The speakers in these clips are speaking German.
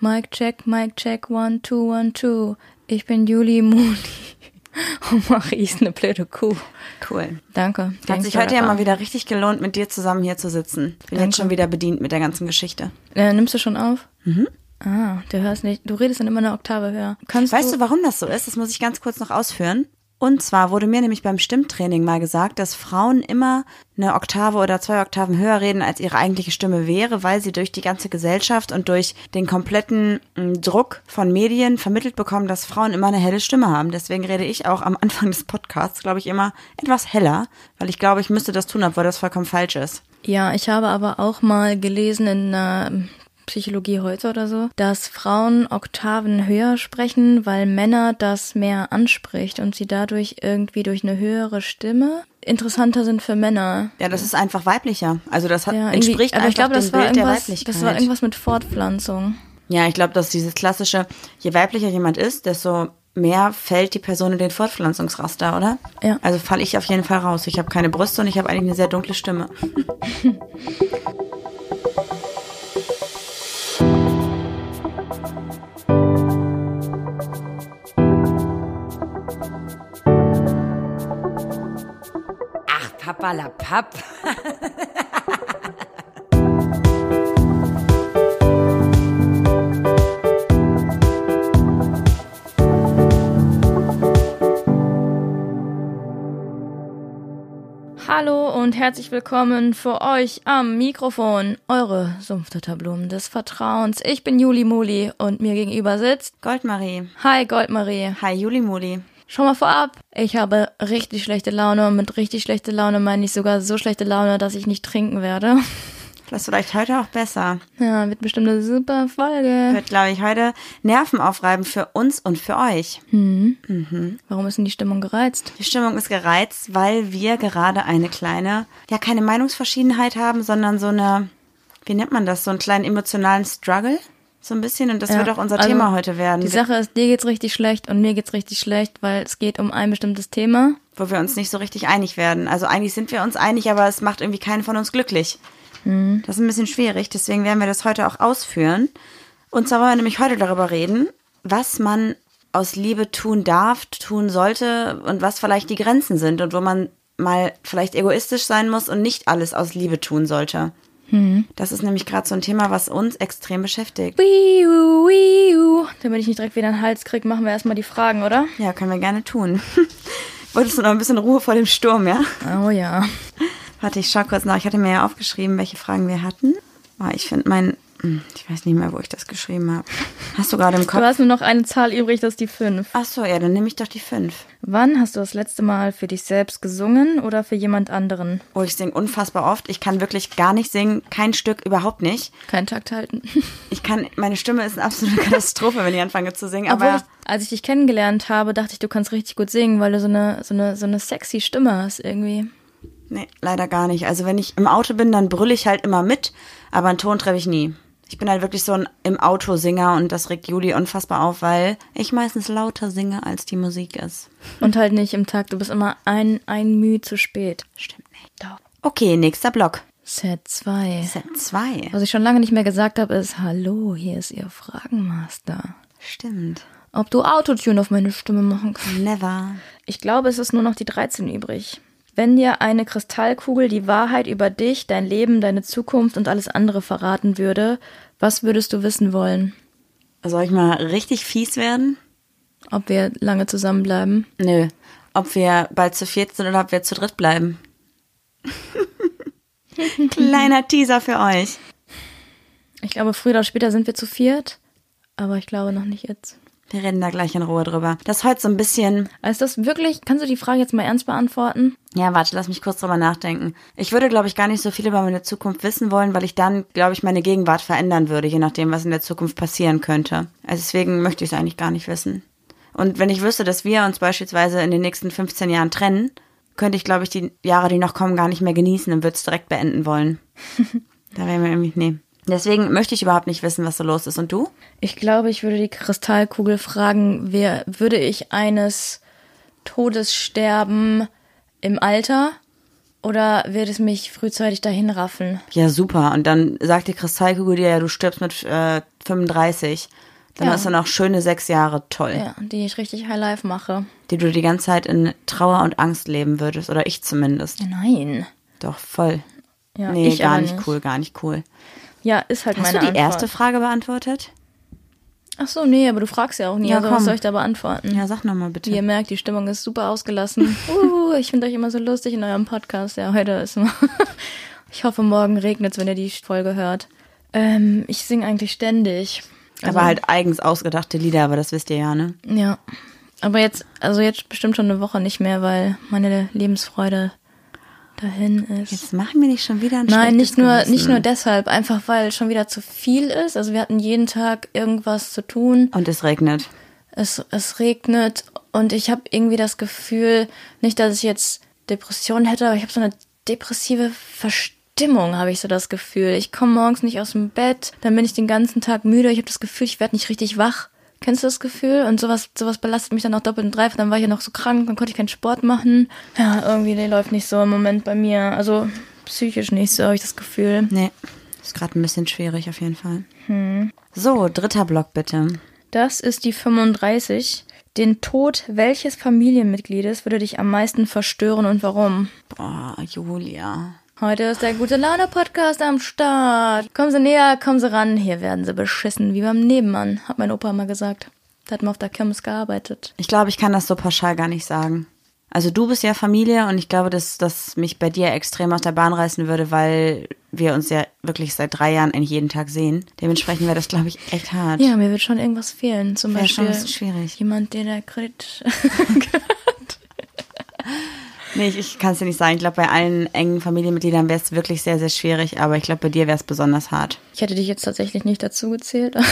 Mic check, Mic check, one, two, one, two. Ich bin Juli Muli. Und Marie ist eine blöde Kuh. Cool. Danke. Hat sich heute ja mal wieder richtig gelohnt, mit dir zusammen hier zu sitzen. Bin Danke. jetzt schon wieder bedient mit der ganzen Geschichte. Äh, nimmst du schon auf? Mhm. Ah, du hörst nicht. Du redest dann immer eine Oktave höher. Kannst Weißt du, warum das so ist? Das muss ich ganz kurz noch ausführen. Und zwar wurde mir nämlich beim Stimmtraining mal gesagt, dass Frauen immer eine Oktave oder zwei Oktaven höher reden, als ihre eigentliche Stimme wäre, weil sie durch die ganze Gesellschaft und durch den kompletten mm, Druck von Medien vermittelt bekommen, dass Frauen immer eine helle Stimme haben. Deswegen rede ich auch am Anfang des Podcasts, glaube ich, immer etwas heller, weil ich glaube, ich müsste das tun, obwohl das vollkommen falsch ist. Ja, ich habe aber auch mal gelesen in äh, Psychologie heute oder so, dass Frauen Oktaven höher sprechen, weil Männer das mehr anspricht und sie dadurch irgendwie durch eine höhere Stimme interessanter sind für Männer. Ja, das ist einfach weiblicher. Also das hat, Ja, entspricht aber einfach ich glaube, das war Bild irgendwas, Weiblichkeit. das war irgendwas mit Fortpflanzung. Ja, ich glaube, dass dieses klassische, je weiblicher jemand ist, desto mehr fällt die Person in den Fortpflanzungsraster, oder? Ja. Also falle ich auf jeden Fall raus. Ich habe keine Brüste und ich habe eigentlich eine sehr dunkle Stimme. Ach, Papa la Papp. Hallo und herzlich willkommen für euch am Mikrofon, eure Sumpfdotterblumen des Vertrauens. Ich bin Juli Muli und mir gegenüber sitzt Goldmarie. Hi Goldmarie. Hi, Juli Muli. Schon mal vorab, ich habe richtig schlechte Laune und mit richtig schlechte Laune meine ich sogar so schlechte Laune, dass ich nicht trinken werde. Das ist vielleicht heute auch besser. Ja, wird bestimmt eine super Folge. Wird, glaube ich, heute Nerven aufreiben für uns und für euch. Warum ist denn die Stimmung gereizt? Die Stimmung ist gereizt, weil wir gerade eine kleine, ja, keine Meinungsverschiedenheit haben, sondern so eine, wie nennt man das, so einen kleinen emotionalen Struggle. So ein bisschen. Und das Ja, wird auch unser also Thema heute werden. Die Sache ist, dir geht's richtig schlecht und mir geht's richtig schlecht, weil es geht um ein bestimmtes Thema. wo wir uns nicht so richtig einig werden. Also eigentlich sind wir uns einig, aber es macht irgendwie keinen von uns glücklich. Das ist ein bisschen schwierig, deswegen werden wir das heute auch ausführen. Und zwar wollen wir nämlich heute darüber reden, was man aus Liebe tun darf, tun sollte und was vielleicht die Grenzen sind und wo man mal vielleicht egoistisch sein muss und nicht alles aus Liebe tun sollte. Das ist nämlich gerade so ein Thema, was uns extrem beschäftigt. Wiu, wiu. Damit ich nicht direkt wieder einen Hals krieg, machen wir erstmal die Fragen, oder? Ja, können wir gerne tun. Wolltest du noch ein bisschen Ruhe vor dem Sturm, ja? Oh ja. Warte, ich schau kurz nach. Ich hatte mir ja aufgeschrieben, welche Fragen wir hatten. Oh, ich finde mein. Hm, Ich weiß nicht mehr, wo ich das geschrieben habe. Hast du gerade im Du Kopf? hast nur noch eine Zahl übrig, das ist die 5. Ach so, ja, dann nehme ich doch die fünf. Wann hast du das letzte Mal für dich selbst gesungen oder für jemand anderen? Oh, ich singe unfassbar oft. Ich kann wirklich gar nicht singen. Kein Stück, überhaupt nicht. Keinen Takt halten. Ich kann, meine Stimme ist eine absolute Katastrophe, wenn ich anfange zu singen. Obwohl, Aber ich, als ich dich kennengelernt habe, dachte ich, du kannst richtig gut singen, weil du so eine, so eine, so eine sexy Stimme hast irgendwie. nee, leider gar nicht. Also wenn ich im Auto bin, dann brülle ich halt immer mit, aber einen Ton treffe ich nie. Ich bin halt wirklich so ein im Auto Singer und das regt Juli unfassbar auf, weil ich meistens lauter singe, als die Musik ist. Und halt nicht im Takt. Du bist immer ein, ein Mühe zu spät. Stimmt nicht. Doch. Okay, nächster Block. Set 2. Set 2. Was ich schon lange nicht mehr gesagt habe, ist Hallo, hier ist Ihr Fragenmaster. Stimmt. Ob du Autotune auf meine Stimme machen kannst? Never. Ich glaube, es ist nur noch die 13 übrig. Wenn dir eine Kristallkugel die Wahrheit über dich, dein Leben, deine Zukunft und alles andere verraten würde, was würdest du wissen wollen? Soll ich mal richtig fies werden? Ob wir lange zusammenbleiben? Nö. Ob wir bald zu viert sind oder ob wir zu dritt bleiben. Kleiner Teaser für euch. Ich glaube, früher oder später sind wir zu viert, aber ich glaube noch nicht jetzt. Wir reden da gleich in Ruhe drüber. Das ist heute so ein bisschen. Ist das wirklich, kannst du die Frage jetzt mal ernst beantworten? Ja, warte, lass mich kurz drüber nachdenken. Ich würde, glaube ich, gar nicht so viel über meine Zukunft wissen wollen, weil ich dann, glaube ich, meine Gegenwart verändern würde, je nachdem, was in der Zukunft passieren könnte. Also deswegen möchte ich es eigentlich gar nicht wissen. Und wenn ich wüsste, dass wir uns beispielsweise in den nächsten 15 Jahren trennen, könnte ich, glaube ich, die Jahre, die noch kommen, gar nicht mehr genießen und würde es direkt beenden wollen. da wäre mir irgendwie, nee. Deswegen möchte ich überhaupt nicht wissen, was so los ist. Und du? Ich glaube, ich würde die Kristallkugel fragen, wer, würde ich eines Todes sterben im Alter Oder wird es mich frühzeitig dahin raffen? Ja, super. Und dann sagt die Kristallkugel dir, ja, du stirbst mit äh, 35. Dann Ja. hast du noch schöne sechs Jahre. Toll. Ja, die ich richtig High Life mache. Die du die ganze Zeit in Trauer und Angst leben würdest. Oder ich zumindest. Nein. Doch, voll. Ja, nee, gar nicht cool, gar nicht cool. Ja, ist halt Hast meine du die Antwort. erste Frage beantwortet? Ach so, nee, aber du fragst ja auch nie. Ja, also komm. was soll ich da beantworten? Ja, sag nochmal bitte. Wie ihr merkt, die Stimmung ist super ausgelassen. Uh, ich finde euch immer so lustig in eurem Podcast. Ja, heute ist mal. ich hoffe, morgen regnet es, wenn ihr die Folge hört. Ähm, ich singe eigentlich ständig. Also, aber halt eigens ausgedachte Lieder, aber das wisst ihr ja, ne? Ja. Aber jetzt, also jetzt bestimmt schon eine Woche nicht mehr, weil meine Lebensfreude dahin ist. Jetzt machen wir nicht schon wieder ein Nein, nicht nur, Gewissen. nicht nur deshalb, einfach weil schon wieder zu viel ist. Also wir hatten jeden Tag irgendwas zu tun. Und es regnet. Es, es regnet und ich habe irgendwie das Gefühl, nicht, dass ich jetzt Depression hätte, aber ich habe so eine depressive Verstimmung, habe ich so das Gefühl. Ich komme morgens nicht aus dem Bett, dann bin ich den ganzen Tag müde. Ich habe das Gefühl, ich werde nicht richtig wach. Kennst du das Gefühl? Und sowas, sowas belastet mich dann auch doppelt und dreifach. Dann war ich ja noch so krank, dann konnte ich keinen Sport machen. Ja, irgendwie, der läuft nicht so im Moment bei mir. Also psychisch nicht so, habe ich das Gefühl. Nee, ist gerade ein bisschen schwierig auf jeden Fall. So, dritter Block bitte. Das ist die 35. Den Tod welches Familienmitgliedes würde dich am meisten verstören und warum? Boah, Julia. Heute ist der gute Laune Podcast am Start. Kommen Sie näher, kommen Sie ran. Hier werden Sie beschissen, wie beim Nebenmann, hat mein Opa mal gesagt. Der hat mal auf der Kirmes gearbeitet. Ich glaube, ich kann das so pauschal gar nicht sagen. Also du bist ja Familie und ich glaube, dass das mich bei dir extrem aus der Bahn reißen würde, weil wir uns ja wirklich seit drei Jahren eigentlich jeden Tag sehen. Dementsprechend wäre das, glaube ich, echt hart. Ja, mir wird schon irgendwas fehlen. Zum Wäre schon Beispiel bisschen schwierig. jemand, der der Kredit. Nee, ich, ich kann es dir nicht sagen. Ich glaube, bei allen engen Familienmitgliedern wäre es wirklich sehr, sehr schwierig, aber ich glaube, bei dir wäre es besonders hart. ich hätte dich jetzt tatsächlich nicht dazu gezählt.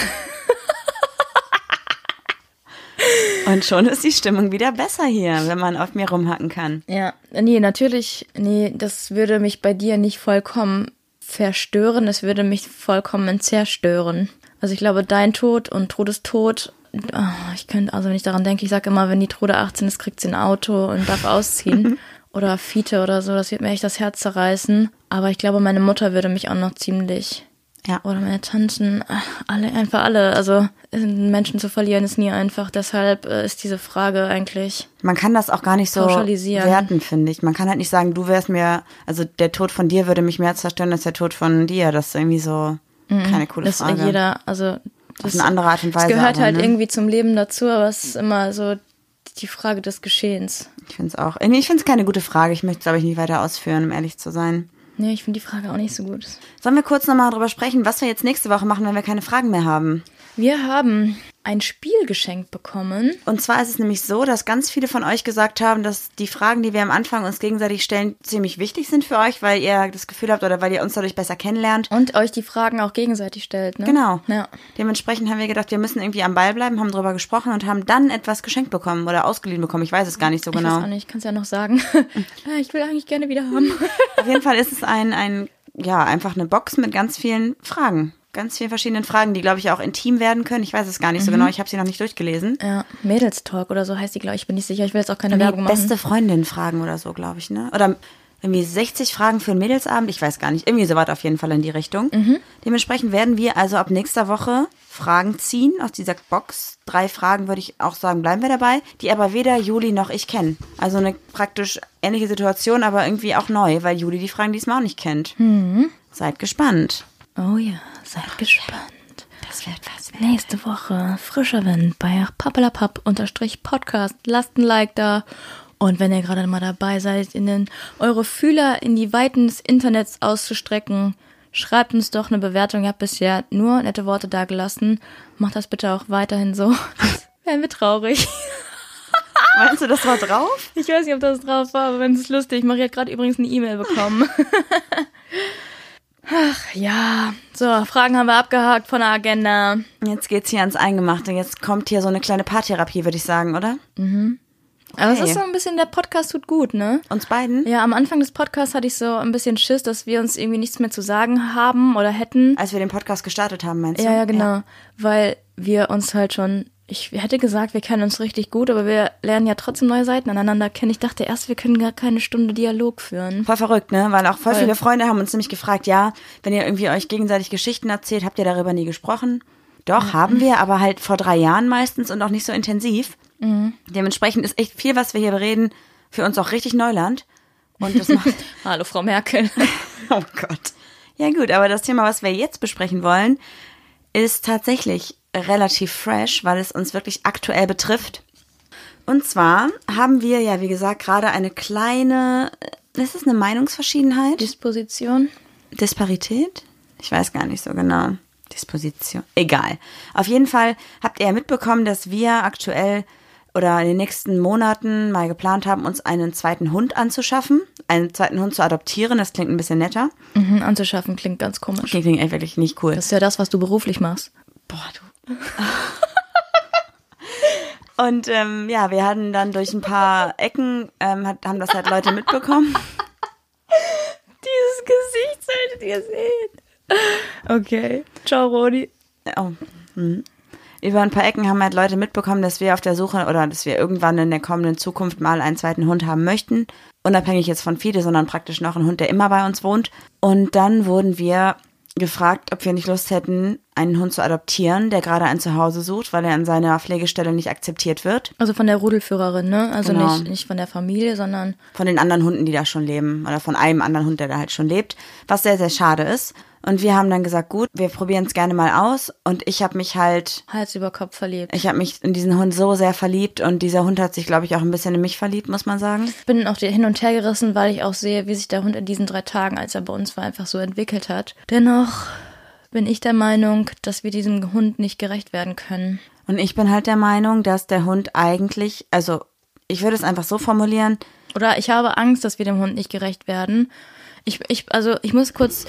Und schon ist die Stimmung wieder besser hier, wenn man auf mir rumhacken kann. Ja, nee, natürlich, nee, das würde mich bei dir nicht vollkommen verstören, es würde mich vollkommen zerstören. Also ich glaube, dein Tod und Todestod, ah, ich könnte, also wenn ich daran denke, ich sage immer, wenn die Trude 18 ist, kriegt sie ein Auto und darf ausziehen. oder Fiete oder so, das wird mir echt das Herz zerreißen. Aber ich glaube, meine Mutter würde mich auch noch ziemlich Ja. oder meine Tanten, ach, alle, einfach alle. Also einen Menschen zu verlieren ist nie einfach. Deshalb äh, ist diese Frage eigentlich. Man kann das auch gar nicht so werten, finde ich. Man kann halt nicht sagen, du wärst mir, also der Tod von dir würde mich mehr zerstören als der Tod von dir. Das ist irgendwie so keine coole dass Frage. jeder, also Auf eine andere Art und Weise. Es gehört aber, halt ne? irgendwie zum Leben dazu, aber es ist immer so die Frage des Geschehens. Ich finde es auch. Nee, Ich finde es keine gute Frage. Ich möchte es, glaube ich, nicht weiter ausführen, um ehrlich zu sein. Nee, ich finde die Frage auch nicht so gut. Sollen wir kurz nochmal darüber sprechen, was wir jetzt nächste Woche machen, wenn wir keine Fragen mehr haben? Wir haben ein Spiel geschenkt bekommen. Und zwar ist es nämlich so, dass ganz viele von euch gesagt haben, dass die Fragen, die wir am Anfang uns gegenseitig stellen, ziemlich wichtig sind für euch, weil ihr das Gefühl habt oder weil ihr uns dadurch besser kennenlernt. Und euch die Fragen auch gegenseitig stellt, ne? Genau. Ja. Dementsprechend haben wir gedacht, wir müssen irgendwie am Ball bleiben, haben drüber gesprochen und haben dann etwas geschenkt bekommen oder ausgeliehen bekommen. Ich weiß es gar nicht so Ich weiß genau. auch nicht, ich kann es ja noch sagen. Ich will eigentlich gerne wieder haben. Auf jeden Fall ist es ein, ein, ja, einfach eine Box mit ganz vielen Fragen. Ganz vielen verschiedenen Fragen, die, glaube ich, auch intim werden können. Ich weiß es gar nicht Mhm. so genau. Ich habe sie noch nicht durchgelesen. Ja, Mädelstalk oder so heißt die, glaube ich. Ich bin nicht sicher. Ich will jetzt auch keine Nee, Werbung machen. beste Freundin fragen oder so, glaube ich, ne? Oder irgendwie 60 Fragen für einen Mädelsabend. Ich weiß gar nicht. Irgendwie so weit auf jeden Fall in die Richtung. Mhm. Dementsprechend werden wir also ab nächster Woche Fragen ziehen aus dieser Box. Drei Fragen würde ich auch sagen, bleiben wir dabei, die aber weder Juli noch ich kennen. Also eine praktisch ähnliche Situation, aber irgendwie auch neu, weil Juli die Fragen diesmal auch nicht kennt. Mhm. Seid gespannt. Oh ja, seid gespannt. Das wird was. Nächste Woche frischer Wind bei pappelapapp unterstrich Podcast. Lasst ein Like da. Und wenn ihr gerade mal dabei seid, in den, eure Fühler in die Weiten des Internets auszustrecken, schreibt uns doch eine Bewertung. Ihr habt bisher nur nette Worte dagelassen. Macht das bitte auch weiterhin so. Das wären wir traurig. Meinst du, das war drauf? Ich weiß nicht, ob das drauf war, aber wenn es ist lustig. Marie hat gerade übrigens eine E-Mail bekommen. Ach ja. So, Fragen haben wir abgehakt von der Agenda. Jetzt geht's hier ans Eingemachte. Jetzt kommt hier so eine kleine Paartherapie, würde ich sagen, oder? Aber es Okay. ist so ein bisschen, der Podcast tut gut, ne? Uns beiden? Ja, am Anfang des Podcasts hatte ich so ein bisschen Schiss, dass wir uns irgendwie nichts mehr zu sagen haben oder hätten. Als wir den Podcast gestartet haben, meinst du? Ja, ja, genau. Weil wir uns halt schon ich hätte gesagt, wir kennen uns richtig gut, aber wir lernen ja trotzdem neue Seiten aneinander kennen. Ich dachte erst, wir können gar keine Stunde Dialog führen. Voll verrückt, ne? Weil auch voll, voll. viele Freunde haben uns nämlich gefragt, ja, wenn ihr irgendwie euch gegenseitig Geschichten erzählt, habt ihr darüber nie gesprochen? Doch, mhm. haben wir, aber halt vor drei Jahren meistens und auch nicht so intensiv. Mhm. Dementsprechend ist echt viel, was wir hier bereden, für uns auch richtig Neuland. Und das macht. Hallo, Frau Merkel. oh Gott. Ja, gut, aber das Thema, was wir jetzt besprechen wollen, ist tatsächlich relativ fresh, weil es uns wirklich aktuell betrifft. Und zwar haben wir ja, wie gesagt, gerade eine kleine, ist es eine Meinungsverschiedenheit? Disposition? Disparität? Ich weiß gar nicht so genau. Disposition. Egal. Auf jeden Fall habt ihr ja mitbekommen, dass wir aktuell oder in den nächsten Monaten mal geplant haben, uns einen zweiten Hund anzuschaffen, einen zweiten Hund zu adoptieren. Das klingt ein bisschen netter. Mhm, anzuschaffen klingt ganz komisch. Klingt, klingt wirklich nicht cool. Das ist ja das, was du beruflich machst. Boah, du Und ähm, ja, wir hatten dann durch ein paar Ecken, ähm, hat, haben das halt Leute mitbekommen. Dieses Gesicht solltet ihr sehen. Okay, ciao Rodi. Oh. Hm. Über ein paar Ecken haben halt Leute mitbekommen, dass wir auf der Suche oder dass wir irgendwann in der kommenden Zukunft mal einen zweiten Hund haben möchten. Unabhängig jetzt von Fide, sondern praktisch noch einen Hund, der immer bei uns wohnt. Und dann wurden wir gefragt, ob wir nicht Lust hätten, einen Hund zu adoptieren, der gerade ein Zuhause sucht, weil er an seiner Pflegestelle nicht akzeptiert wird. Also von der Rudelführerin, ne? Also genau. nicht, nicht von der Familie, sondern. Von den anderen Hunden, die da schon leben. Oder von einem anderen Hund, der da halt schon lebt. Was sehr, sehr schade ist. Und wir haben dann gesagt, gut, wir probieren es gerne mal aus. Und ich habe mich halt Hals über Kopf verliebt. Ich habe mich in diesen Hund so sehr verliebt und dieser Hund hat sich, glaube ich, auch ein bisschen in mich verliebt, muss man sagen. Ich bin auch hin und her gerissen, weil ich auch sehe, wie sich der Hund in diesen drei Tagen, als er bei uns war, einfach so entwickelt hat. Dennoch bin ich der Meinung, dass wir diesem Hund nicht gerecht werden können. Und ich bin halt der Meinung, dass der Hund eigentlich, also ich würde es einfach so formulieren. Oder ich habe Angst, dass wir dem Hund nicht gerecht werden. Ich, ich, also ich muss kurz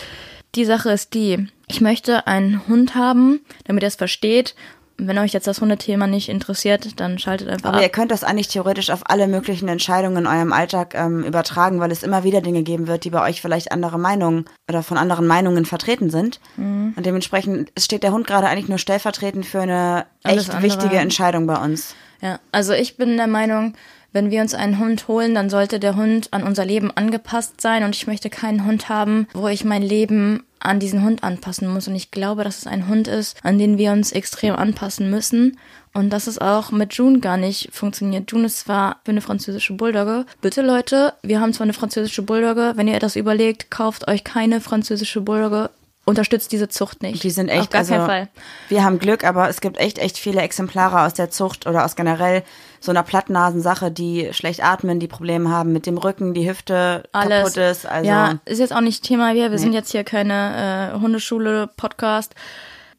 die Sache ist die, ich möchte einen Hund haben, damit er es versteht. wenn euch jetzt das Hundethema nicht interessiert, dann schaltet einfach Aber ab. ihr könnt das eigentlich theoretisch auf alle möglichen Entscheidungen in eurem Alltag ähm, übertragen, weil es immer wieder Dinge geben wird, die bei euch vielleicht andere Meinungen oder von anderen Meinungen vertreten sind. Mhm. Und dementsprechend steht der Hund gerade eigentlich nur stellvertretend für eine Alles echt andere. wichtige Entscheidung bei uns. Ja, also ich bin der Meinung, wenn wir uns einen Hund holen, dann sollte der Hund an unser Leben angepasst sein und ich möchte keinen Hund haben, wo ich mein Leben an diesen Hund anpassen muss. Und ich glaube, dass es ein Hund ist, an den wir uns extrem anpassen müssen. Und dass es auch mit June gar nicht funktioniert. June ist zwar für eine französische Bulldogge. Bitte Leute, wir haben zwar eine französische Bulldogge. Wenn ihr das überlegt, kauft euch keine französische Bulldogge unterstützt diese Zucht nicht. Die sind echt, Auf gar also, keinen Fall. Wir haben Glück, aber es gibt echt, echt viele Exemplare aus der Zucht oder aus generell so einer Plattnasensache, die schlecht atmen, die Probleme haben mit dem Rücken, die Hüfte Alles. kaputt ist. Also, ja, ist jetzt auch nicht Thema hier. Wir nee. sind jetzt hier keine äh, Hundeschule-Podcast.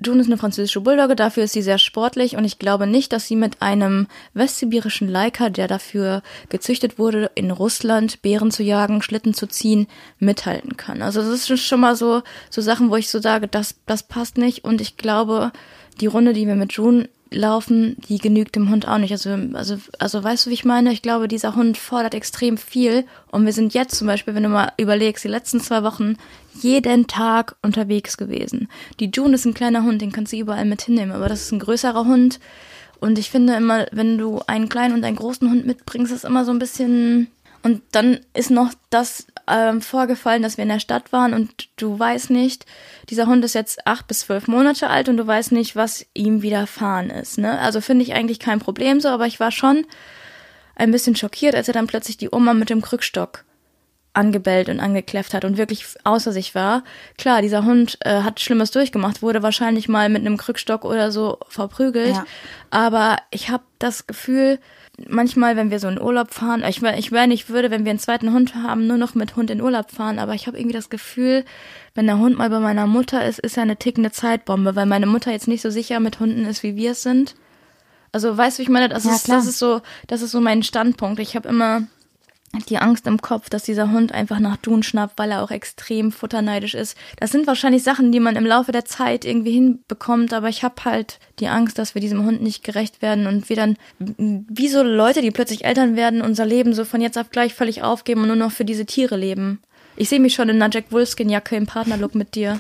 June ist eine französische Bulldogge, dafür ist sie sehr sportlich und ich glaube nicht, dass sie mit einem westsibirischen Leica, der dafür gezüchtet wurde, in Russland Bären zu jagen, Schlitten zu ziehen, mithalten kann. Also das ist schon mal so, so Sachen, wo ich so sage, das, das passt nicht und ich glaube, die Runde, die wir mit June laufen, die genügt dem Hund auch nicht. Also, also, also weißt du, wie ich meine? Ich glaube, dieser Hund fordert extrem viel. Und wir sind jetzt zum Beispiel, wenn du mal überlegst, die letzten zwei Wochen jeden Tag unterwegs gewesen. Die June ist ein kleiner Hund, den kannst du überall mit hinnehmen, aber das ist ein größerer Hund. Und ich finde immer, wenn du einen kleinen und einen großen Hund mitbringst, ist immer so ein bisschen. Und dann ist noch das ähm, vorgefallen, dass wir in der Stadt waren und du weißt nicht, dieser Hund ist jetzt acht bis zwölf Monate alt und du weißt nicht, was ihm widerfahren ist. Ne? Also finde ich eigentlich kein Problem so, aber ich war schon ein bisschen schockiert, als er dann plötzlich die Oma mit dem Krückstock angebellt und angekläfft hat und wirklich außer sich war. Klar, dieser Hund äh, hat Schlimmes durchgemacht, wurde wahrscheinlich mal mit einem Krückstock oder so verprügelt. Ja. Aber ich habe das Gefühl, manchmal, wenn wir so in Urlaub fahren, ich, ich meine, ich würde, wenn wir einen zweiten Hund haben, nur noch mit Hund in Urlaub fahren, aber ich habe irgendwie das Gefühl, wenn der Hund mal bei meiner Mutter ist, ist er eine tickende Zeitbombe, weil meine Mutter jetzt nicht so sicher mit Hunden ist, wie wir es sind. Also weißt du, ich meine, das, ja, ist, das ist so, das ist so mein Standpunkt. Ich habe immer die Angst im Kopf, dass dieser Hund einfach nach Dun schnappt, weil er auch extrem futterneidisch ist. Das sind wahrscheinlich Sachen, die man im Laufe der Zeit irgendwie hinbekommt, aber ich habe halt die Angst, dass wir diesem Hund nicht gerecht werden und wir dann, wie so Leute, die plötzlich Eltern werden, unser Leben so von jetzt auf gleich völlig aufgeben und nur noch für diese Tiere leben. Ich sehe mich schon in einer Jack Wolfskin-Jacke im Partnerlook mit dir.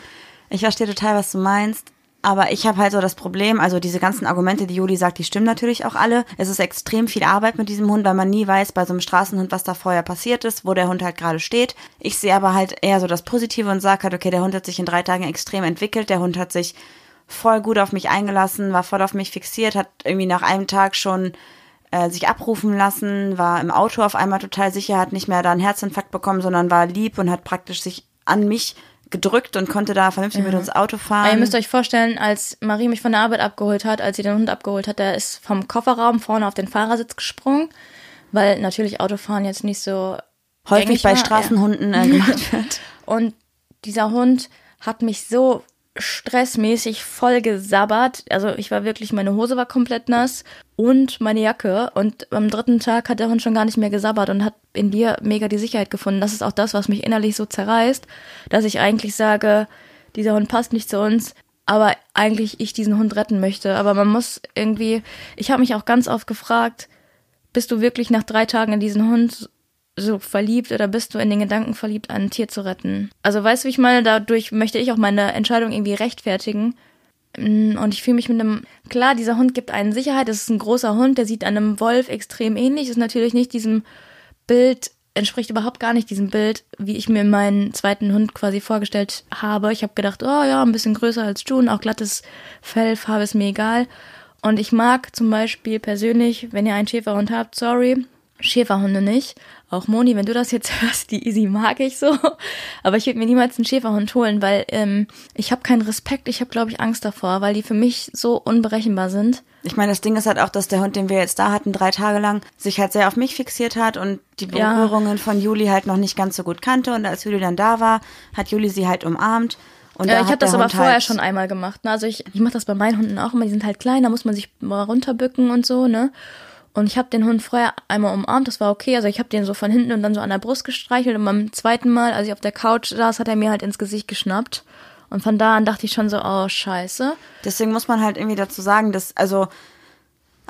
Ich verstehe total, was du meinst. Aber ich habe halt so das Problem, also diese ganzen Argumente, die Juli sagt, die stimmen natürlich auch alle. Es ist extrem viel Arbeit mit diesem Hund, weil man nie weiß bei so einem Straßenhund, was da vorher passiert ist, wo der Hund halt gerade steht. Ich sehe aber halt eher so das Positive und sage halt, okay, der Hund hat sich in drei Tagen extrem entwickelt. Der Hund hat sich voll gut auf mich eingelassen, war voll auf mich fixiert, hat irgendwie nach einem Tag schon äh, sich abrufen lassen, war im Auto auf einmal total sicher, hat nicht mehr da einen Herzinfarkt bekommen, sondern war lieb und hat praktisch sich an mich gedrückt und konnte da vernünftig ja. mit uns Auto fahren. Aber ihr müsst euch vorstellen, als Marie mich von der Arbeit abgeholt hat, als sie den Hund abgeholt hat, der ist vom Kofferraum vorne auf den Fahrersitz gesprungen, weil natürlich Autofahren jetzt nicht so häufig bei war. Straßenhunden ja. äh, gemacht wird. Und dieser Hund hat mich so stressmäßig voll gesabbert. Also ich war wirklich, meine Hose war komplett nass und meine Jacke. Und am dritten Tag hat der Hund schon gar nicht mehr gesabbert und hat in dir mega die Sicherheit gefunden. Das ist auch das, was mich innerlich so zerreißt, dass ich eigentlich sage, dieser Hund passt nicht zu uns, aber eigentlich ich diesen Hund retten möchte. Aber man muss irgendwie, ich habe mich auch ganz oft gefragt, bist du wirklich nach drei Tagen in diesen Hund so verliebt oder bist du in den Gedanken verliebt, ein Tier zu retten? Also weißt du, wie ich meine, dadurch möchte ich auch meine Entscheidung irgendwie rechtfertigen. Mm, und ich fühle mich mit einem, klar, dieser Hund gibt einen Sicherheit, es ist ein großer Hund, der sieht einem Wolf extrem ähnlich, ist natürlich nicht diesem Bild, entspricht überhaupt gar nicht diesem Bild, wie ich mir meinen zweiten Hund quasi vorgestellt habe. Ich habe gedacht, oh ja, ein bisschen größer als June, auch glattes Fell, Farbe ist mir egal. Und ich mag zum Beispiel persönlich, wenn ihr einen Schäferhund habt, sorry, Schäferhunde nicht. Auch Moni, wenn du das jetzt hörst, die Easy mag ich so. Aber ich würde mir niemals einen Schäferhund holen, weil ähm, ich habe keinen Respekt, ich habe, glaube ich, Angst davor, weil die für mich so unberechenbar sind. Ich meine, das Ding ist halt auch, dass der Hund, den wir jetzt da hatten, drei Tage lang, sich halt sehr auf mich fixiert hat und die Berührungen ja. von Juli halt noch nicht ganz so gut kannte. Und als Juli dann da war, hat Juli sie halt umarmt. Und ja, ich habe das aber Hund vorher halt schon einmal gemacht. Ne? Also ich, ich mache das bei meinen Hunden auch immer. Die sind halt klein, da muss man sich mal runterbücken und so, ne? Und ich habe den Hund vorher einmal umarmt, das war okay. Also ich habe den so von hinten und dann so an der Brust gestreichelt. Und beim zweiten Mal, als ich auf der Couch saß, hat er mir halt ins Gesicht geschnappt. Und von da an dachte ich schon so, oh, scheiße. Deswegen muss man halt irgendwie dazu sagen, dass, also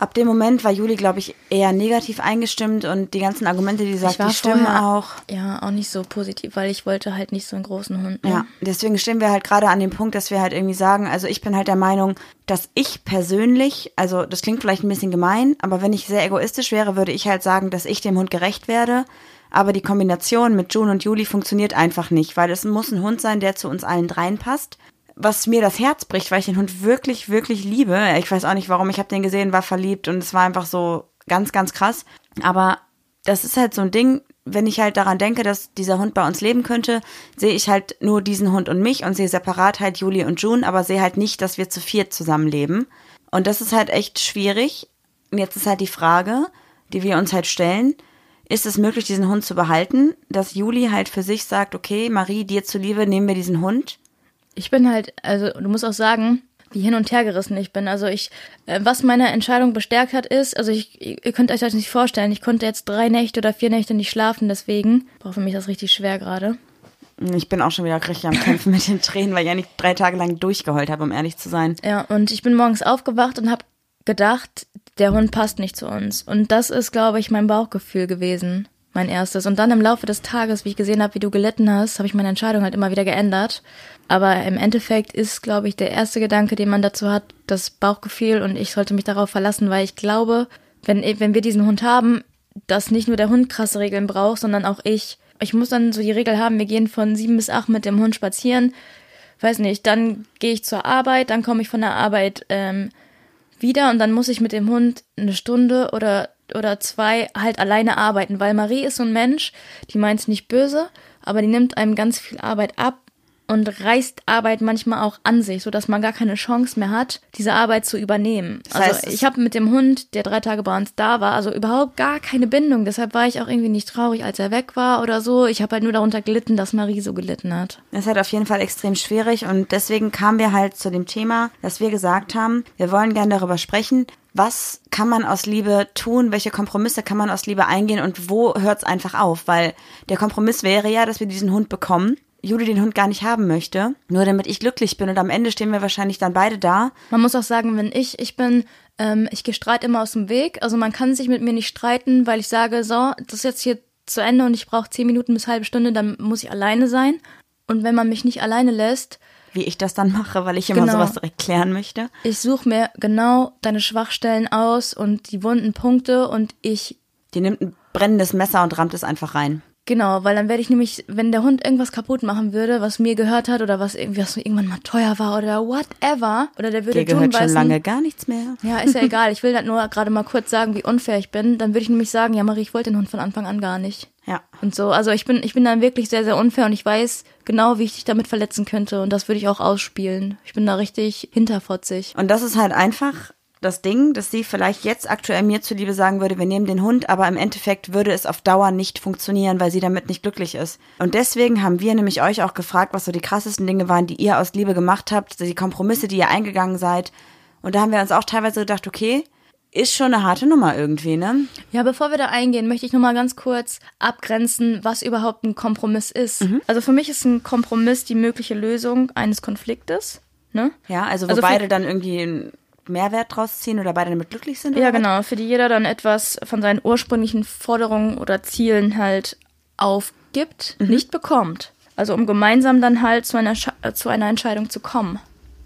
ab dem Moment war Juli, glaube ich, eher negativ eingestimmt und die ganzen Argumente, die sagt, die stimmen auch. Ja, auch nicht so positiv, weil ich wollte halt nicht so einen großen Hund. Ne? Ja, deswegen stehen wir halt gerade an dem Punkt, dass wir halt irgendwie sagen, also ich bin halt der Meinung, dass ich persönlich, also das klingt vielleicht ein bisschen gemein, aber wenn ich sehr egoistisch wäre, würde ich halt sagen, dass ich dem Hund gerecht werde. Aber die Kombination mit June und Juli funktioniert einfach nicht, weil es muss ein Hund sein, der zu uns allen dreien passt was mir das Herz bricht, weil ich den Hund wirklich, wirklich liebe. Ich weiß auch nicht warum. Ich habe den gesehen, war verliebt und es war einfach so ganz, ganz krass. Aber das ist halt so ein Ding, wenn ich halt daran denke, dass dieser Hund bei uns leben könnte, sehe ich halt nur diesen Hund und mich und sehe separat halt Julie und June, aber sehe halt nicht, dass wir zu viert zusammenleben. Und das ist halt echt schwierig. Jetzt ist halt die Frage, die wir uns halt stellen, ist es möglich, diesen Hund zu behalten? Dass Julie halt für sich sagt, okay, Marie, dir zuliebe, nehmen wir diesen Hund. Ich bin halt, also du musst auch sagen, wie hin und her gerissen ich bin. Also ich, äh, was meine Entscheidung bestärkt hat, ist, also ich, ihr könnt euch das nicht vorstellen, ich konnte jetzt drei Nächte oder vier Nächte nicht schlafen, deswegen war für mich das richtig schwer gerade. Ich bin auch schon wieder richtig am Kämpfen mit den Tränen, weil ich ja nicht drei Tage lang durchgeheult habe, um ehrlich zu sein. Ja, und ich bin morgens aufgewacht und habe gedacht, der Hund passt nicht zu uns. Und das ist, glaube ich, mein Bauchgefühl gewesen mein erstes. Und dann im Laufe des Tages, wie ich gesehen habe, wie du gelitten hast, habe ich meine Entscheidung halt immer wieder geändert. Aber im Endeffekt ist, glaube ich, der erste Gedanke, den man dazu hat, das Bauchgefühl und ich sollte mich darauf verlassen, weil ich glaube, wenn, wenn wir diesen Hund haben, dass nicht nur der Hund krasse Regeln braucht, sondern auch ich. Ich muss dann so die Regel haben, wir gehen von sieben bis acht mit dem Hund spazieren. Weiß nicht, dann gehe ich zur Arbeit, dann komme ich von der Arbeit ähm, wieder und dann muss ich mit dem Hund eine Stunde oder oder zwei halt alleine arbeiten, weil Marie ist so ein Mensch, die meint es nicht böse, aber die nimmt einem ganz viel Arbeit ab und reißt Arbeit manchmal auch an sich, so dass man gar keine Chance mehr hat, diese Arbeit zu übernehmen. Das heißt, also ich habe mit dem Hund, der drei Tage bei uns da war, also überhaupt gar keine Bindung. Deshalb war ich auch irgendwie nicht traurig, als er weg war oder so. Ich habe halt nur darunter gelitten, dass Marie so gelitten hat. Das ist halt auf jeden Fall extrem schwierig und deswegen kamen wir halt zu dem Thema, dass wir gesagt haben, wir wollen gerne darüber sprechen, was kann man aus Liebe tun, welche Kompromisse kann man aus Liebe eingehen und wo hört es einfach auf? Weil der Kompromiss wäre ja, dass wir diesen Hund bekommen Juli den Hund gar nicht haben möchte, nur damit ich glücklich bin. Und am Ende stehen wir wahrscheinlich dann beide da. Man muss auch sagen, wenn ich, ich bin, ähm, ich gehe Streit immer aus dem Weg. Also man kann sich mit mir nicht streiten, weil ich sage, so, das ist jetzt hier zu Ende und ich brauche zehn Minuten bis halbe Stunde, dann muss ich alleine sein. Und wenn man mich nicht alleine lässt, wie ich das dann mache, weil ich immer Genau. sowas direkt klären möchte. Ich suche mir genau deine Schwachstellen aus und die wunden Punkte und ich Die nimmt ein brennendes Messer und rammt es einfach rein. Genau, weil dann werde ich nämlich, wenn der Hund irgendwas kaputt machen würde, was mir gehört hat oder was irgendwie was irgendwann mal teuer war oder whatever, oder der würde Dir gehört tun schon beißen, lange gar nichts mehr. Ja, ist ja egal. Ich will halt nur gerade mal kurz sagen, wie unfair ich bin. Dann würde ich nämlich sagen, ja, Marie, ich wollte den Hund von Anfang an gar nicht. Ja. Und so, also ich bin, ich bin dann wirklich sehr, sehr unfair und ich weiß genau, wie ich dich damit verletzen könnte und das würde ich auch ausspielen. Ich bin da richtig hinterfotzig. Und das ist halt einfach das Ding, dass sie vielleicht jetzt aktuell mir zuliebe sagen würde, wir nehmen den Hund, aber im Endeffekt würde es auf Dauer nicht funktionieren, weil sie damit nicht glücklich ist. Und deswegen haben wir nämlich euch auch gefragt, was so die krassesten Dinge waren, die ihr aus Liebe gemacht habt, die Kompromisse, die ihr eingegangen seid. Und da haben wir uns auch teilweise gedacht, okay, ist schon eine harte Nummer irgendwie, ne? Ja, bevor wir da eingehen, möchte ich nochmal ganz kurz abgrenzen, was überhaupt ein Kompromiss ist. Also für mich ist ein Kompromiss die mögliche Lösung eines Konfliktes. Ne? Ja, also wo Also für- beide dann irgendwie Mehrwert draus ziehen oder beide damit glücklich sind. Ja, genau. Für die jeder dann etwas von seinen ursprünglichen Forderungen oder Zielen halt aufgibt, nicht bekommt. Also um gemeinsam dann halt zu einer, Scha- äh, zu einer Entscheidung zu kommen.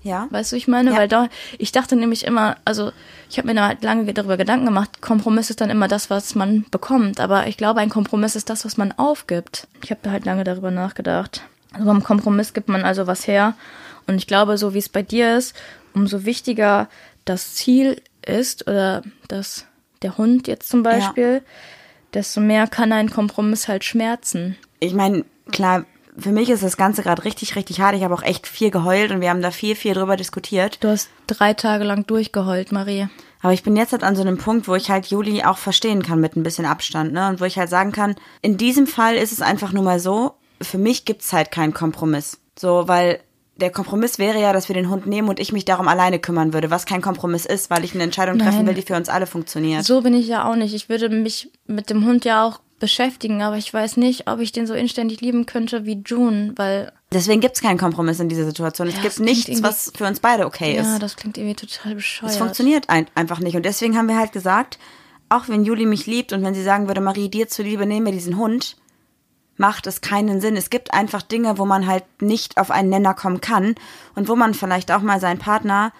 Ja. Weißt du, ich meine, Ja. weil da, ich dachte nämlich immer, also ich habe mir da halt lange darüber Gedanken gemacht, Kompromiss ist dann immer das, was man bekommt. Aber ich glaube, ein Kompromiss ist das, was man aufgibt. Ich habe da halt lange darüber nachgedacht. Also beim Kompromiss gibt man also was her. Und ich glaube, so wie es bei dir ist, umso wichtiger das Ziel ist oder dass der Hund jetzt zum Beispiel, desto mehr kann ein Kompromiss halt schmerzen. ich meine, klar, für mich ist das Ganze gerade richtig, richtig hart. Ich habe auch echt viel geheult und wir haben da viel, viel drüber diskutiert. Du hast drei Tage lang durchgeheult, Marie. Aber ich bin jetzt halt an so einem Punkt, wo ich halt Juli auch verstehen kann mit ein bisschen Abstand, ne? Und wo ich halt sagen kann, in diesem Fall ist es einfach nur mal so, für mich gibt's halt keinen Kompromiss. So, weil der Kompromiss wäre ja, dass wir den Hund nehmen und ich mich darum alleine kümmern würde, was kein Kompromiss ist, weil ich eine Entscheidung treffen Nein. will, die für uns alle funktioniert. So bin ich ja auch nicht. Ich würde mich mit dem Hund ja auch beschäftigen, aber ich weiß nicht, ob ich den so inständig lieben könnte wie June, weil Deswegen gibt's keinen Kompromiss in dieser Situation. Es Ja, gibt nichts, was für uns beide okay ist. ja, das klingt irgendwie total bescheuert. Es funktioniert ein, einfach nicht. Und deswegen haben wir halt gesagt, auch wenn Juli mich liebt und wenn sie sagen würde, Marie, dir zuliebe, nehmen wir diesen Hund, macht es keinen Sinn. Es gibt einfach Dinge, wo man halt nicht auf einen Nenner kommen kann und wo man vielleicht auch mal seinen Partner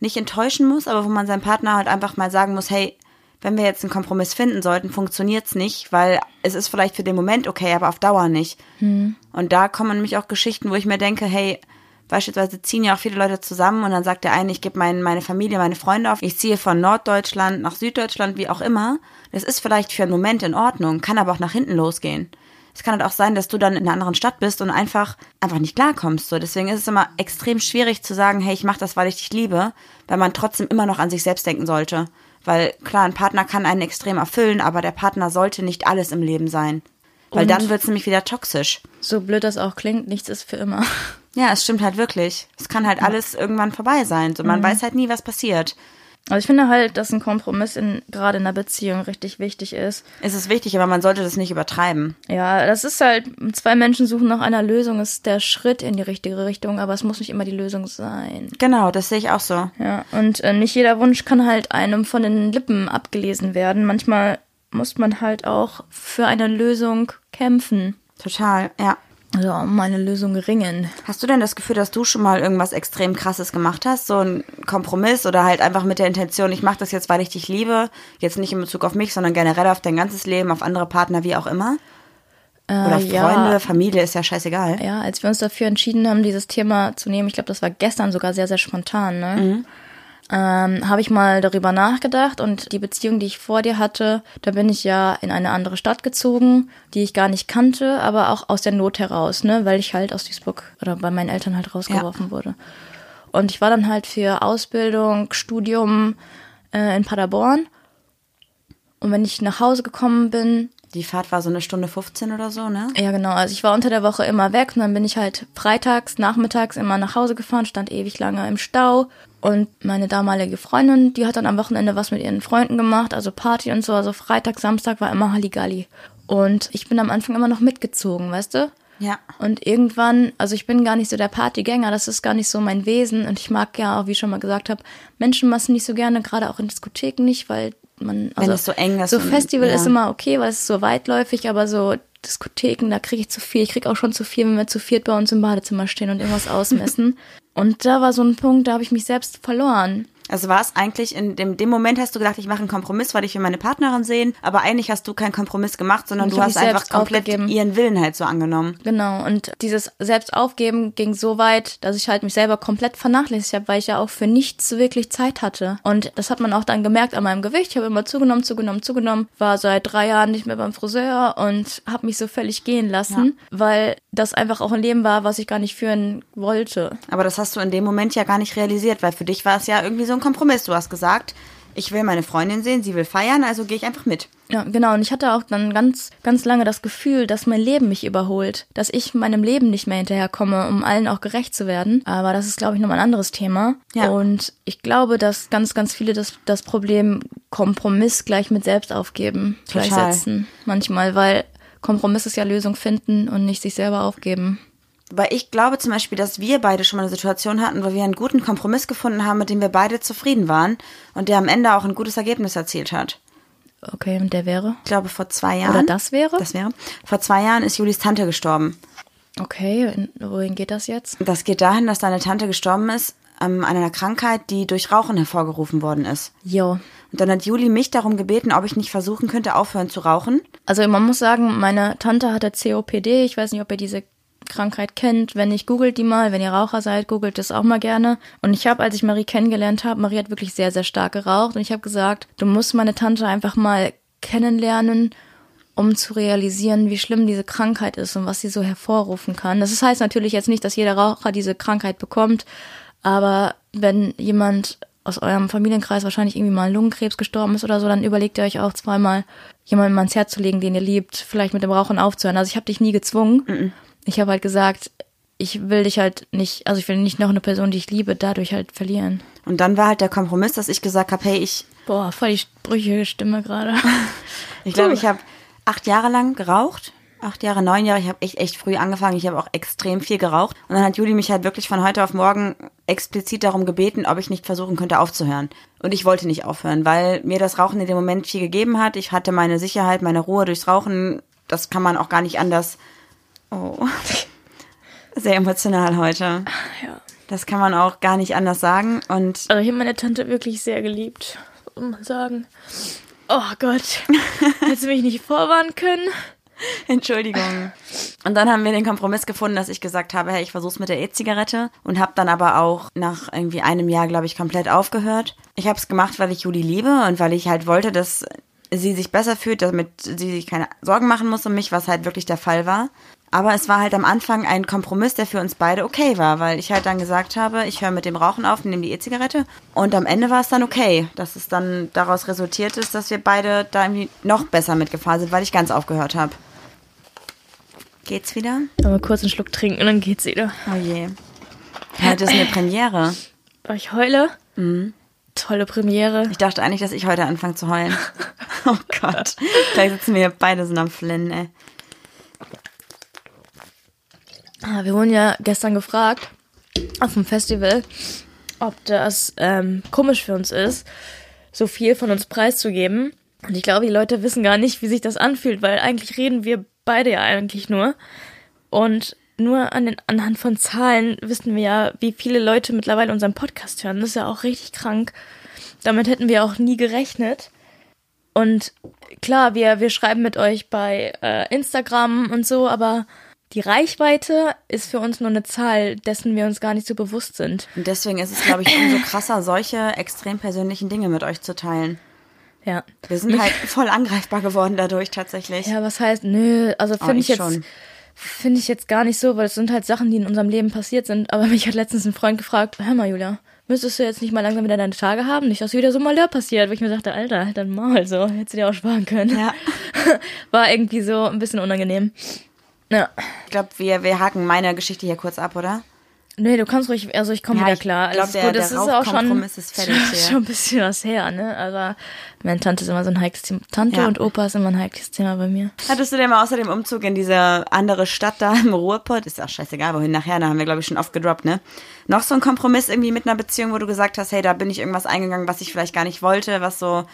nicht enttäuschen muss, aber wo man seinem Partner halt einfach mal sagen muss, hey, wenn wir jetzt einen Kompromiss finden sollten, funktioniert's nicht, weil es ist vielleicht für den Moment okay, aber auf Dauer nicht. Und da kommen nämlich auch Geschichten, wo ich mir denke, hey, beispielsweise ziehen ja auch viele Leute zusammen und dann sagt der eine, ich gebe mein, meine Familie, meine Freunde auf, ich ziehe von Norddeutschland nach Süddeutschland, wie auch immer. Das ist vielleicht für einen Moment in Ordnung, kann aber auch nach hinten losgehen. Es kann halt auch sein, dass du dann in einer anderen Stadt bist und einfach einfach nicht klarkommst. So, deswegen ist es immer extrem schwierig zu sagen, hey, ich mache das, weil ich dich liebe, weil man trotzdem immer noch an sich selbst denken sollte. Weil klar, ein Partner kann einen extrem erfüllen, aber der Partner sollte nicht alles im Leben sein. Weil Und- dann wird es nämlich wieder toxisch. So blöd das auch klingt, nichts ist für immer. Ja, es stimmt halt wirklich. Es kann halt alles irgendwann vorbei sein. So, man weiß halt nie, was passiert. Also ich finde halt, dass ein Kompromiss in, gerade in einer Beziehung richtig wichtig ist. Es ist wichtig, aber man sollte das nicht übertreiben. Ja, das ist halt, zwei Menschen suchen nach einer Lösung, ist der Schritt in die richtige Richtung, aber es muss nicht immer die Lösung sein. Genau, das sehe ich auch so. Ja, und äh, nicht jeder Wunsch kann halt einem von den Lippen abgelesen werden. Manchmal muss man halt auch für eine Lösung kämpfen. Total, ja. Also um eine Lösung ringen. Hast du denn das Gefühl, dass du schon mal irgendwas extrem krasses gemacht hast? So ein Kompromiss oder halt einfach mit der Intention, ich mache das jetzt, weil ich dich liebe. Jetzt nicht in Bezug auf mich, sondern generell auf dein ganzes Leben, auf andere Partner, wie auch immer. Oder Äh, Freunde, ja, Familie, ist ja scheißegal. ja, als wir uns dafür entschieden haben, dieses Thema zu nehmen, ich glaube, das war gestern sogar sehr, sehr spontan, ne? Ähm, habe ich mal darüber nachgedacht und die Beziehung, die ich vor dir hatte, da bin ich ja in eine andere Stadt gezogen, die ich gar nicht kannte, aber auch aus der Not heraus, ne, weil ich halt aus Duisburg oder bei meinen Eltern halt rausgeworfen wurde. Und ich war dann halt für Ausbildung, Studium äh, in Paderborn. Und wenn ich nach Hause gekommen bin, Die Fahrt war so eine Stunde 15 oder so, ne? ja, genau. Also ich war unter der Woche immer weg und dann bin ich halt freitags, nachmittags immer nach Hause gefahren, stand ewig lange im Stau. Und meine damalige Freundin, die hat dann am Wochenende was mit ihren Freunden gemacht, also Party und so. Also Freitag, Samstag war immer Halligalli. Und ich bin am Anfang immer noch mitgezogen, weißt du? Ja. Und irgendwann, also ich bin gar nicht so der Partygänger, das ist gar nicht so mein Wesen. Und ich mag ja auch, wie ich schon mal gesagt habe, Menschenmassen nicht so gerne, gerade auch in Diskotheken nicht, weil man. Also es so eng ist So Festival ja. ist immer okay, weil es ist so weitläufig, aber so Diskotheken, da kriege ich zu viel. Ich kriege auch schon zu viel, wenn wir zu viert bei uns im Badezimmer stehen und irgendwas ausmessen. und da war so ein Punkt, da habe ich mich selbst verloren. Also war es eigentlich in dem, dem Moment hast du gedacht, ich mache einen Kompromiss, weil ich will meine Partnerin sehen, aber eigentlich hast du keinen Kompromiss gemacht, sondern Ich du hast einfach komplett aufgegeben. ihren Willen halt so angenommen. Genau, und dieses Selbstaufgeben ging so weit, dass ich halt mich selber komplett vernachlässigt habe, weil ich ja auch für nichts wirklich Zeit hatte. Und das hat man auch dann gemerkt an meinem Gewicht. Ich habe immer zugenommen, zugenommen, zugenommen, war seit drei Jahren nicht mehr beim Friseur und habe mich so völlig gehen lassen, weil das einfach auch ein Leben war, was ich gar nicht führen wollte. Aber das hast du in dem Moment ja gar nicht realisiert, weil für dich war es ja irgendwie so ein Kompromiss. Du hast gesagt, ich will meine Freundin sehen, sie will feiern, also gehe ich einfach mit. Ja, genau. Und ich hatte auch dann ganz, ganz lange das Gefühl, dass mein Leben mich überholt, dass ich meinem Leben nicht mehr hinterherkomme, um allen auch gerecht zu werden. Aber das ist, glaube ich, nochmal ein anderes Thema. Ja. Und ich glaube, dass ganz, ganz viele das, das Problem Kompromiss gleich mit Selbstaufgeben Total. gleichsetzen. Manchmal, weil Kompromiss ist ja Lösung finden und nicht sich selber aufgeben. Weil ich glaube zum Beispiel, dass wir beide schon mal eine Situation hatten, wo wir einen guten Kompromiss gefunden haben, mit dem wir beide zufrieden waren und der am Ende auch ein gutes Ergebnis erzielt hat. Okay, und der wäre? Ich glaube, vor zwei Jahren. Oder das wäre? Das wäre. Vor zwei Jahren ist Julis Tante gestorben. Okay, und wohin geht das jetzt? Das geht dahin, dass deine Tante gestorben ist ähm, an einer Krankheit, die durch Rauchen hervorgerufen worden ist. Jo. Und dann hat Juli mich darum gebeten, ob ich nicht versuchen könnte, aufhören zu rauchen. Also man muss sagen, meine Tante hatte COPD. Ich weiß nicht, ob ihr diese Krankheit kennt. Wenn nicht, googelt die mal. Wenn ihr Raucher seid, googelt das auch mal gerne. Und ich habe, als ich Marie kennengelernt habe, Marie hat wirklich sehr, sehr stark geraucht. Und ich habe gesagt, du musst meine Tante einfach mal kennenlernen, um zu realisieren, wie schlimm diese Krankheit ist und was sie so hervorrufen kann. Das heißt natürlich jetzt nicht, dass jeder Raucher diese Krankheit bekommt. Aber wenn jemand aus eurem Familienkreis wahrscheinlich irgendwie mal Lungenkrebs gestorben ist oder so, dann überlegt ihr euch auch zweimal, jemandem ans Herz zu legen, den ihr liebt, vielleicht mit dem Rauchen aufzuhören. Also ich habe dich nie gezwungen. Ich habe halt gesagt, ich will dich halt nicht, also ich will nicht noch eine Person, die ich liebe, dadurch halt verlieren. Und dann war halt der Kompromiss, dass ich gesagt habe, hey, ich, Boah, voll die brüchige Stimme gerade. ich glaube, ich habe acht Jahre lang geraucht. Acht Jahre, neun Jahre. Ich habe echt, echt früh angefangen. Ich habe auch extrem viel geraucht. Und dann hat Juli mich halt wirklich von heute auf morgen explizit darum gebeten, ob ich nicht versuchen könnte aufzuhören. Und ich wollte nicht aufhören, weil mir das Rauchen in dem Moment viel gegeben hat. Ich hatte meine Sicherheit, meine Ruhe durchs Rauchen. Das kann man auch gar nicht anders. Oh. Sehr emotional heute. ja. Das kann man auch gar nicht anders sagen. Und Also ich habe meine Tante wirklich sehr geliebt, muss man sagen. Oh Gott, hättest du mich nicht vorwarnen können? Entschuldigung. Und dann haben wir den Kompromiss gefunden, dass ich gesagt habe, hey, ich versuch's mit der E-Zigarette und habe dann aber auch nach irgendwie einem Jahr, glaube ich, komplett aufgehört. Ich habe es gemacht, weil ich Juli liebe und weil ich halt wollte, dass sie sich besser fühlt, damit sie sich keine Sorgen machen muss um mich, was halt wirklich der Fall war. Aber es war halt am Anfang ein Kompromiss, der für uns beide okay war, weil ich halt dann gesagt habe, ich höre mit dem Rauchen auf nehme die E-Zigarette. Und am Ende war es dann okay, dass es dann daraus resultiert ist, dass wir beide da irgendwie noch besser mitgefahren sind, weil ich ganz aufgehört habe. Geht's wieder? Aber kurz einen Schluck trinken und dann geht's wieder. Oh je. Heute ist eine Premiere. Oh, ich heule? Tolle Premiere. Ich dachte eigentlich, dass ich heute anfange zu heulen. Oh Gott. Gleich sitzen wir hier beide sind am Flennen, ey. Ah, wir wurden ja gestern gefragt auf dem Festival, ob das ähm, komisch für uns ist, so viel von uns preiszugeben. Und ich glaube, die Leute wissen gar nicht, wie sich das anfühlt, weil eigentlich reden wir beide ja eigentlich nur. Und nur an den, anhand von Zahlen wissen wir ja, wie viele Leute mittlerweile unseren Podcast hören. Das ist ja auch richtig krank. Damit hätten wir auch nie gerechnet. Und klar, wir, wir schreiben mit euch bei äh, Instagram und so, aber die Reichweite ist für uns nur eine Zahl, dessen wir uns gar nicht so bewusst sind. Und deswegen ist es, glaube ich, umso krasser, solche extrem persönlichen Dinge mit euch zu teilen. Ja. Wir sind halt voll angreifbar geworden dadurch tatsächlich. Ja, was heißt, nö, also Oh, finde ich ich jetzt, finde ich jetzt gar nicht so, weil es sind halt Sachen, die in unserem Leben passiert sind. Aber mich hat letztens ein Freund gefragt, hör mal, Julia, müsstest du jetzt nicht mal langsam wieder deine Tage haben? Nicht, dass wieder so Malheur passiert, wo ich mir dachte, Alter, halt dein Maul so, hättest du dir auch sparen können. Ja. War irgendwie so ein bisschen unangenehm. Ja. Ich glaube, wir, wir haken meine Geschichte hier kurz ab, oder? Nee, du kannst ruhig, also ich komme Ja, wieder ich klar. glaub, Alles der- gut, das ist auch schon, ist schon ein bisschen was her, ne? Aber meine Tante ist immer so ein heikles Thema. Tante Ja. und Opa ist immer ein heikles Thema bei mir. Hattest du denn mal außer dem Umzug in diese andere Stadt da im Ruhrpott, ist auch scheißegal, wohin nachher, da haben wir, glaube ich, schon oft gedroppt, ne? Noch so ein Kompromiss irgendwie mit einer Beziehung, wo du gesagt hast, hey, da bin ich irgendwas eingegangen, was ich vielleicht gar nicht wollte, was so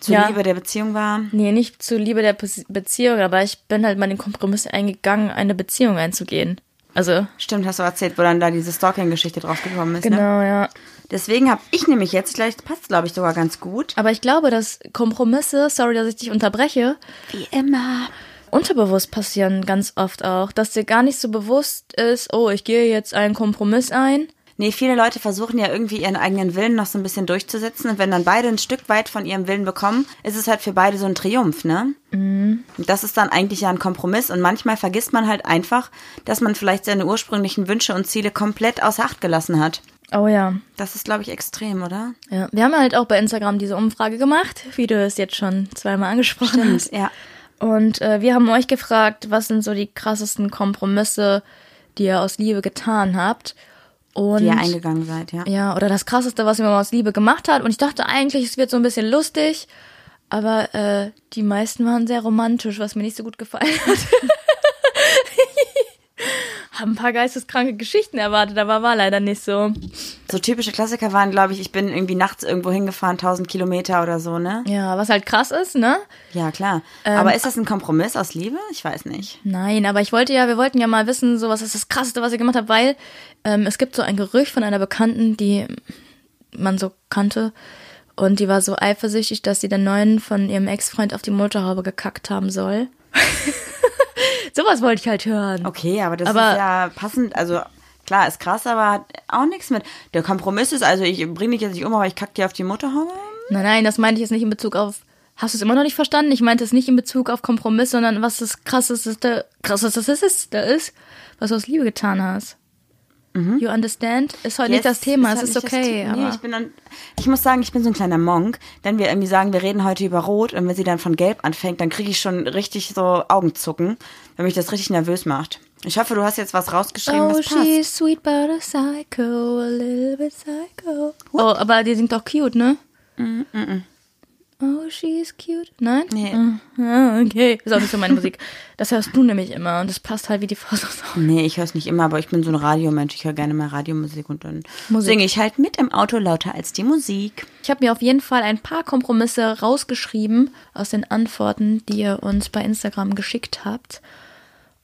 zur Ja. Liebe der Beziehung war. Nee, nicht zu Liebe der Be Beziehung, aber ich bin halt mal den Kompromiss eingegangen, eine Beziehung einzugehen. Also, Stimmt, hast du erzählt, wo dann da diese Stalking-Geschichte draufgekommen ist. Ne? genau, ja. Deswegen habe ich nämlich jetzt, gleich passt glaube ich sogar ganz gut. Aber ich glaube, dass Kompromisse, sorry, dass ich dich unterbreche, Wie immer. unterbewusst passieren ganz oft auch. Dass dir gar nicht so bewusst ist, oh, ich gehe jetzt einen Kompromiss ein. Nee, viele Leute versuchen ja irgendwie ihren eigenen Willen noch so ein bisschen durchzusetzen. Und wenn dann beide ein Stück weit von ihrem Willen bekommen, ist es halt für beide so ein Triumph, ne? Und das ist dann eigentlich ja ein Kompromiss. Und manchmal vergisst man halt einfach, dass man vielleicht seine ursprünglichen Wünsche und Ziele komplett außer Acht gelassen hat. Oh ja. Das ist, glaube ich, extrem, oder? ja. Wir haben halt auch bei Instagram diese Umfrage gemacht, wie du es jetzt schon zweimal angesprochen hast. Ja. Und äh, wir haben euch gefragt, was sind so die krassesten Kompromisse, die ihr aus Liebe getan habt. Und Die ihr eingegangen seid, ja. ja, oder das krasseste, was jemand aus Liebe gemacht hat. Und ich dachte eigentlich, es wird so ein bisschen lustig, aber äh, die meisten waren sehr romantisch, was mir nicht so gut gefallen hat. Haben ein paar geisteskranke Geschichten erwartet, aber war leider nicht so. So typische Klassiker waren, glaube ich, ich bin irgendwie nachts irgendwo hingefahren, 1000 Kilometer oder so, ne? Ja, was halt krass ist, ne? Ja, klar. Ähm, Aber ist das ein Kompromiss aus Liebe? Ich weiß nicht. Nein, aber ich wollte ja, wir wollten ja mal wissen, so was ist das Krasseste, was ihr gemacht habt, weil ähm, es gibt so ein Gerücht von einer Bekannten, die man so kannte. Und die war so eifersüchtig, dass sie den neuen von ihrem Ex-Freund auf die Motorhaube gekackt haben soll. Sowas wollte ich halt hören. Okay, aber das Aber- ist ja passend. Also klar, ist krass, aber hat auch nichts mit. Der Kompromiss ist, also ich bringe dich jetzt nicht um, aber ich kack dir auf die Motorhaube. Nein, nein, das meinte ich jetzt nicht in Bezug auf. Hast du es immer noch nicht verstanden? Ich meinte es nicht in Bezug auf Kompromiss, sondern was das krasseste, krasseste das ist, da ist, was du aus Liebe getan hast. You understand? Ist heute nicht Yes, das Thema, halt es ist nicht das okay. Nee, ich bin dann, ich muss sagen, ich bin so ein kleiner Monk, wenn wir irgendwie sagen, wir reden heute über Rot und wenn sie dann von Gelb anfängt, dann kriege ich schon richtig so Augenzucken, wenn mich das richtig nervös macht. Ich hoffe, du hast jetzt was rausgeschrieben, Oh, was passt. she's sweet but a psycho, a little bit psycho. Oh, aber die singt doch cute, ne? Oh, she's cute. Nein? Nee. Ah, okay. Ist auch nicht so meine Musik. Das hörst du nämlich immer und das passt halt wie die Faust aufs Auge. Nee, ich höre es nicht immer, aber ich bin so ein Radiomensch. Ich höre gerne mal Radiomusik und dann singe ich halt mit im Auto lauter als die Musik. Ich habe mir auf jeden Fall ein paar Kompromisse rausgeschrieben aus den Antworten, die ihr uns bei Instagram geschickt habt.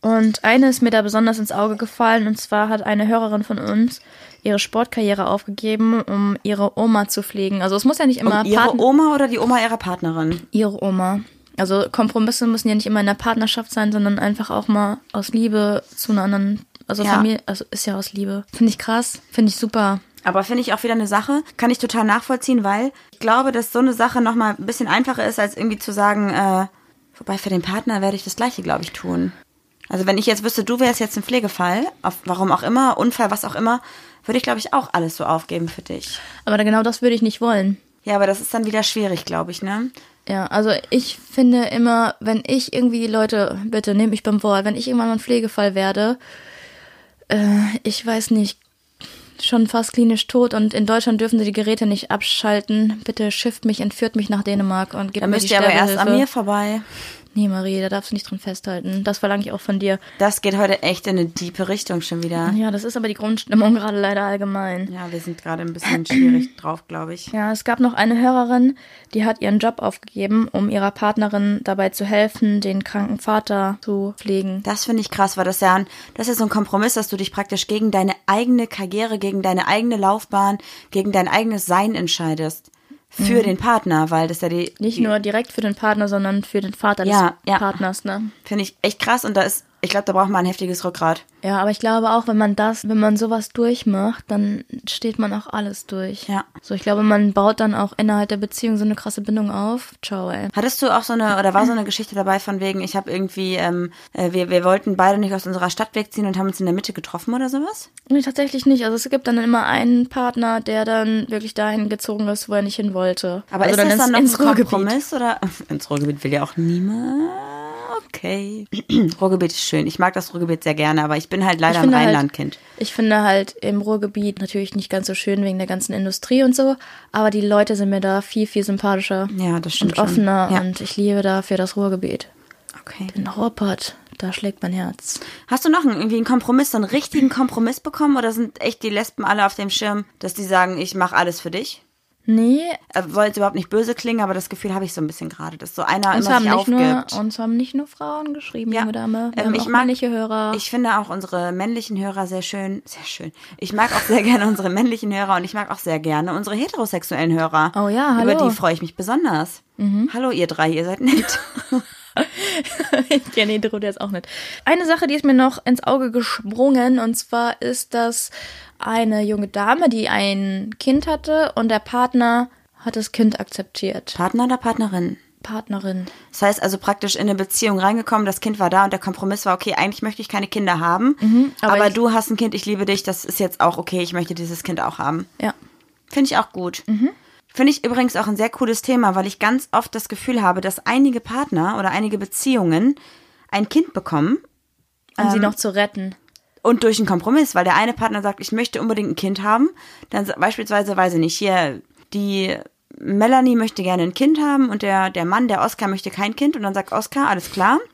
Und eine ist mir da besonders ins Auge gefallen, und zwar hat eine Hörerin von uns ihre Sportkarriere aufgegeben, um ihre Oma zu pflegen. Also es muss ja nicht immer Und ihre Partner- Oma oder die Oma ihrer Partnerin? ihre Oma. Also Kompromisse müssen ja nicht immer in der Partnerschaft sein, sondern einfach auch mal aus Liebe zu einer anderen, also Ja. Familie, also ist ja aus Liebe. Finde ich krass, finde ich super. Aber finde ich auch wieder eine Sache, kann ich total nachvollziehen, weil ich glaube, dass so eine Sache nochmal ein bisschen einfacher ist, als irgendwie zu sagen, äh, wobei für den Partner werde ich das Gleiche, glaube ich, tun. Also wenn ich jetzt wüsste, du wärst jetzt ein Pflegefall, auf warum auch immer, Unfall, was auch immer, würde ich, glaube ich, auch alles so aufgeben für dich. Aber genau das würde ich nicht wollen. Ja, aber das ist dann wieder schwierig, glaube ich, ne? Ja, also ich finde immer, wenn ich irgendwie, Leute, bitte nehmt mich beim Wort, wenn ich irgendwann mal ein Pflegefall werde, äh, ich weiß nicht, schon fast klinisch tot und in Deutschland dürfen sie die Geräte nicht abschalten. Bitte schifft mich, entführt mich nach Dänemark und gebt Dann mir müsst die ihr aber erst an mir vorbei. Nee, Marie, da darfst du nicht dran festhalten. Das verlange ich auch von dir. Das geht heute echt in eine diepe Richtung schon wieder. Ja, das ist aber die Grundstimmung gerade leider allgemein. Ja, wir sind gerade ein bisschen schwierig drauf, glaube ich. Ja, es gab noch eine Hörerin, die hat ihren Job aufgegeben, um ihrer Partnerin dabei zu helfen, den kranken Vater zu pflegen. Das finde ich krass, weil das ja ein, das ist so ein Kompromiss, dass du dich praktisch gegen deine eigene Karriere, gegen deine eigene Laufbahn, gegen dein eigenes Sein entscheidest. Für den Partner, weil das ja die. Nicht die, nur direkt für den Partner, sondern für den Vater des Ja, ja. Partners, ne? Finde ich echt krass und da ist, ich glaube, da braucht man ein heftiges Rückgrat. Ja, aber ich glaube auch, wenn man das, wenn man sowas durchmacht, dann steht man auch alles durch. Ja. So, ich glaube, man baut dann auch innerhalb der Beziehung so eine krasse Bindung auf. Ciao, ey. Hattest du auch so eine, oder war so eine Geschichte dabei von wegen, ich habe irgendwie, ähm, äh, wir, wir wollten beide nicht aus unserer Stadt wegziehen und haben uns in der Mitte getroffen oder sowas? Nee, tatsächlich nicht. Also es gibt dann immer einen Partner, der dann wirklich dahin gezogen ist, wo er nicht hin wollte. Aber also ist das ins- dann noch ins ein. Kompromiss oder? Ins Ruhrgebiet will ja auch niemand. Okay. Ruhrgebiet ist schön. Ich mag das Ruhrgebiet sehr gerne, aber ich bin halt leider ein halt- Rheinlandkind. Ich finde halt im Ruhrgebiet natürlich nicht ganz so schön wegen der ganzen Industrie und so, aber die Leute sind mir da viel, viel sympathischer Ja, das stimmt und offener. Ja. und ich liebe dafür das Ruhrgebiet. Okay. Den Ruhrpott, da schlägt mein Herz. Hast du noch einen, irgendwie einen Kompromiss, so einen richtigen Kompromiss bekommen oder sind echt die Lesben alle auf dem Schirm, dass die sagen, ich mache alles für dich? Nee, Äh, jetzt überhaupt nicht böse klingen, aber das Gefühl habe ich so ein bisschen gerade, dass so einer uns immer haben, sich nicht nur, aufgibt. uns haben nicht nur Frauen geschrieben, Ja. junge Dame. Wir Ähm, haben ich auch mag- männliche Hörer. Ich finde auch unsere männlichen Hörer sehr schön, sehr schön. Ich mag auch sehr gerne unsere männlichen Hörer und ich mag auch sehr gerne unsere heterosexuellen Hörer. Oh ja, Über hallo. Mhm. die freue ich mich besonders. Hallo ihr drei, ihr seid nett. ja, nee, der ist auch nicht. Eine Sache, die ist mir noch ins Auge gesprungen, und zwar ist das eine junge Dame, die ein Kind hatte und der Partner hat das Kind akzeptiert. Partner oder Partnerin? Partnerin. Das heißt also praktisch in eine Beziehung reingekommen, das Kind war da und der Kompromiss war, okay, eigentlich möchte ich keine Kinder haben, Mhm, aber aber, du hast ein Kind, ich liebe dich, das ist jetzt auch okay, ich möchte dieses Kind auch haben. Ja. Finde ich auch gut. Mhm. Finde ich übrigens auch ein sehr cooles Thema, weil ich ganz oft das Gefühl habe, dass einige Partner oder einige Beziehungen ein Kind bekommen Um Ähm, sie noch zu retten. Und durch einen Kompromiss, weil der eine Partner sagt, ich möchte unbedingt ein Kind haben, dann beispielsweise, weiß ich nicht, hier die Melanie möchte gerne ein Kind haben und der, der Mann, der Oscar, möchte kein Kind und dann sagt Oscar, alles klar.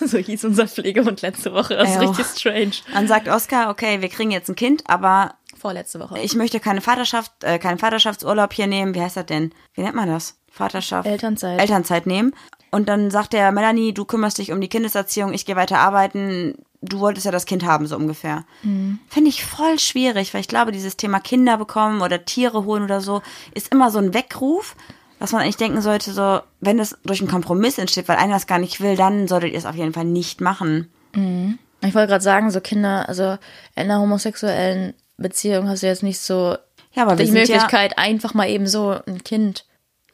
So hieß unser Pflegehund letzte Woche. Das ist Ja. richtig strange. Dann sagt Oscar, okay, wir kriegen jetzt ein Kind, aber Vorletzte Woche. ich möchte keine Vaterschaft, äh, keinen Vaterschaftsurlaub hier nehmen. Wie heißt das denn? Wie nennt man das? Vaterschaft? Elternzeit. Elternzeit nehmen. Und dann sagt der Melanie, du kümmerst dich um die Kindeserziehung, ich gehe weiter arbeiten. Du wolltest ja das Kind haben, so ungefähr. Finde ich voll schwierig, weil ich glaube, dieses Thema Kinder bekommen oder Tiere holen oder so, ist immer so ein Weckruf, was man eigentlich denken sollte, so, wenn das durch einen Kompromiss entsteht, weil einer das gar nicht will, dann solltet ihr es auf jeden Fall nicht machen. Ich wollte gerade sagen, so Kinder, also in einer homosexuellen Beziehung hast du jetzt nicht so Ja, aber die sind ja- Möglichkeit, einfach mal eben so ein Kind,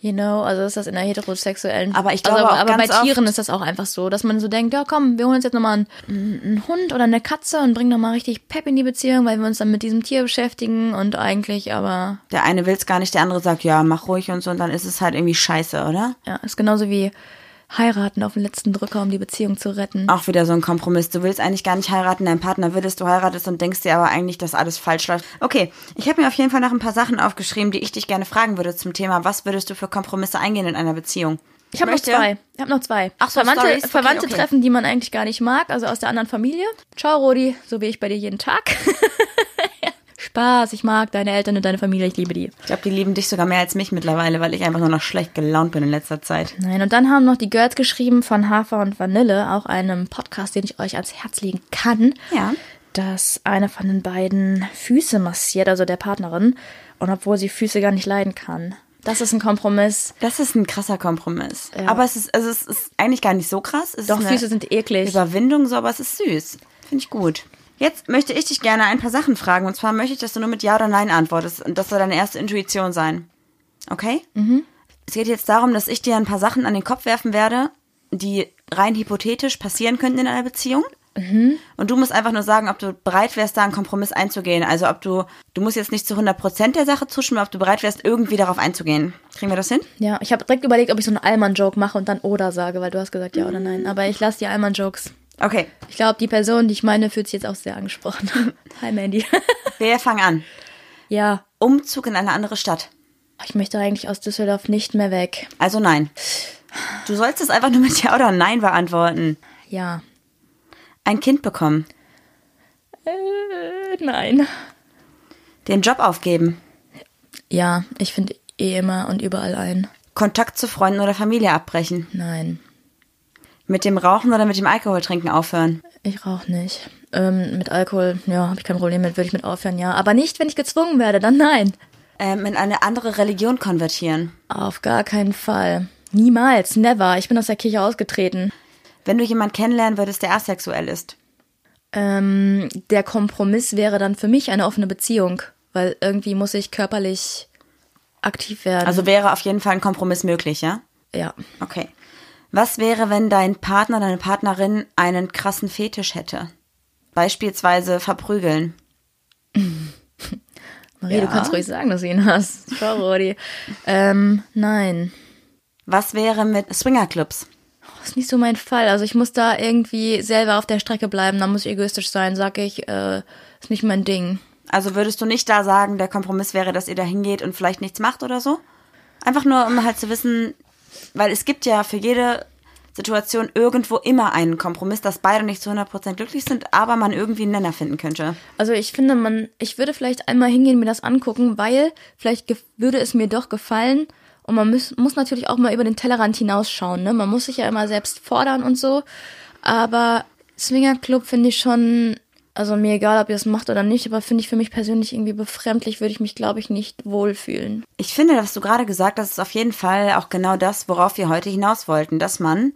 you know, also ist das in einer heterosexuellen. Aber ich glaube also, aber bei Tieren ist das auch einfach so, dass man so denkt, ja komm, wir holen uns jetzt nochmal einen, einen Hund oder eine Katze und bringen nochmal richtig Pep in die Beziehung, weil wir uns dann mit diesem Tier beschäftigen und eigentlich aber, Der eine will es gar nicht, der andere sagt, ja, mach ruhig und so, und dann ist es halt irgendwie scheiße, oder? ja, ist genauso wie heiraten auf den letzten Drücker, um die Beziehung zu retten. Auch wieder so ein Kompromiss. Du willst eigentlich gar nicht heiraten, dein Partner will es, du heiratest und denkst dir aber eigentlich, dass alles falsch läuft. Okay, ich habe mir auf jeden Fall noch ein paar Sachen aufgeschrieben, die ich dich gerne fragen würde zum Thema, was würdest du für Kompromisse eingehen in einer Beziehung? Ich habe noch zwei. Ich habe noch zwei. Ach so, Verwandte. Okay, Verwandte okay. treffen, die man eigentlich gar nicht mag, also aus der anderen Familie. Ciao, Rodi, so wie ich bei dir jeden Tag. Spaß, ich mag deine Eltern und deine Familie, ich liebe die. Ich glaube, die lieben dich sogar mehr als mich mittlerweile, weil ich einfach nur noch schlecht gelaunt bin in letzter Zeit. Nein, und dann haben noch die Girls geschrieben von Hafer und Vanille, auch einem Podcast, den ich euch ans Herz legen kann. Ja. Dass eine von den beiden Füße massiert, also der Partnerin, und obwohl sie Füße gar nicht leiden kann. Das ist ein Kompromiss. Das ist ein krasser Kompromiss. Ja. Aber es ist, also es ist eigentlich gar nicht so krass. Es Doch, Füße sind eklig. Überwindung, so, aber es ist süß. Finde ich gut. Jetzt möchte ich dich gerne ein paar Sachen fragen. Und zwar möchte ich, dass du nur mit Ja oder Nein antwortest. Und das soll deine erste Intuition sein. Okay? Mhm. Es geht jetzt darum, dass ich dir ein paar Sachen an den Kopf werfen werde, die rein hypothetisch passieren könnten in einer Beziehung. Und du musst einfach nur sagen, ob du bereit wärst, da einen Kompromiss einzugehen. Also ob du, du musst jetzt nicht zu 100% der Sache zustimmen, ob du bereit wärst, irgendwie darauf einzugehen. Kriegen wir das hin? Ja, ich habe direkt überlegt, ob ich so einen Allmann-Joke mache und dann oder sage, weil du hast gesagt ja oder nein. Aber ich lasse die Allmann-Jokes. Okay, Ich glaube, die Person, die ich meine, fühlt sich jetzt auch sehr angesprochen. Hi, Mandy. wir fangen an. ja, Umzug in eine andere Stadt. ich möchte eigentlich aus Düsseldorf nicht mehr weg. Also nein. Du sollst es einfach nur mit Ja oder Nein beantworten. Ja. Ein Kind bekommen. Äh, nein. Den Job aufgeben. Ja, ich finde eh immer und überall ein. Kontakt zu Freunden oder Familie abbrechen. Nein, Mit dem Rauchen oder mit dem Alkoholtrinken aufhören. ich rauche nicht. Ähm, mit Alkohol, ja, habe ich kein Problem mit, würde ich mit aufhören, ja. Aber nicht, wenn ich gezwungen werde, dann nein. Ähm, in eine andere Religion konvertieren. Auf gar keinen Fall. Niemals, never. Ich bin aus der Kirche ausgetreten. Wenn du jemanden kennenlernen würdest, der asexuell ist. Ähm, der Kompromiss wäre dann für mich eine offene Beziehung, weil irgendwie muss ich körperlich aktiv werden. Also wäre auf jeden Fall ein Kompromiss möglich, ja? ja. Okay. Was wäre, wenn dein Partner, deine Partnerin einen krassen Fetisch hätte? Beispielsweise verprügeln. Marie, Ja. du kannst ruhig sagen, dass du ihn hast. Schau, Rodi. ähm, nein. Was wäre mit Swingerclubs? Das ist nicht so mein Fall. Also ich muss da irgendwie selber auf der Strecke bleiben. Da muss ich egoistisch sein, sag ich. Äh, ist nicht mein Ding. Also würdest du nicht da sagen, der Kompromiss wäre, dass ihr da hingeht und vielleicht nichts macht oder so? Einfach nur, um halt zu wissen, weil es gibt ja für jede Situation irgendwo immer einen Kompromiss, dass beide nicht zu 100% glücklich sind, aber man irgendwie einen Nenner finden könnte. Also ich finde, man, ich würde vielleicht einmal hingehen, mir das angucken, weil vielleicht würde es mir doch gefallen. Und man muss, muss natürlich auch mal über den Tellerrand hinausschauen. Ne? Man muss sich ja immer selbst fordern und so. Aber Swingerclub finde ich schon also mir egal, ob ihr es macht oder nicht, aber finde ich für mich persönlich irgendwie befremdlich, würde ich mich, glaube ich, nicht wohlfühlen. Ich finde, was du gerade gesagt hast, ist auf jeden Fall auch genau das, worauf wir heute hinaus wollten, dass man,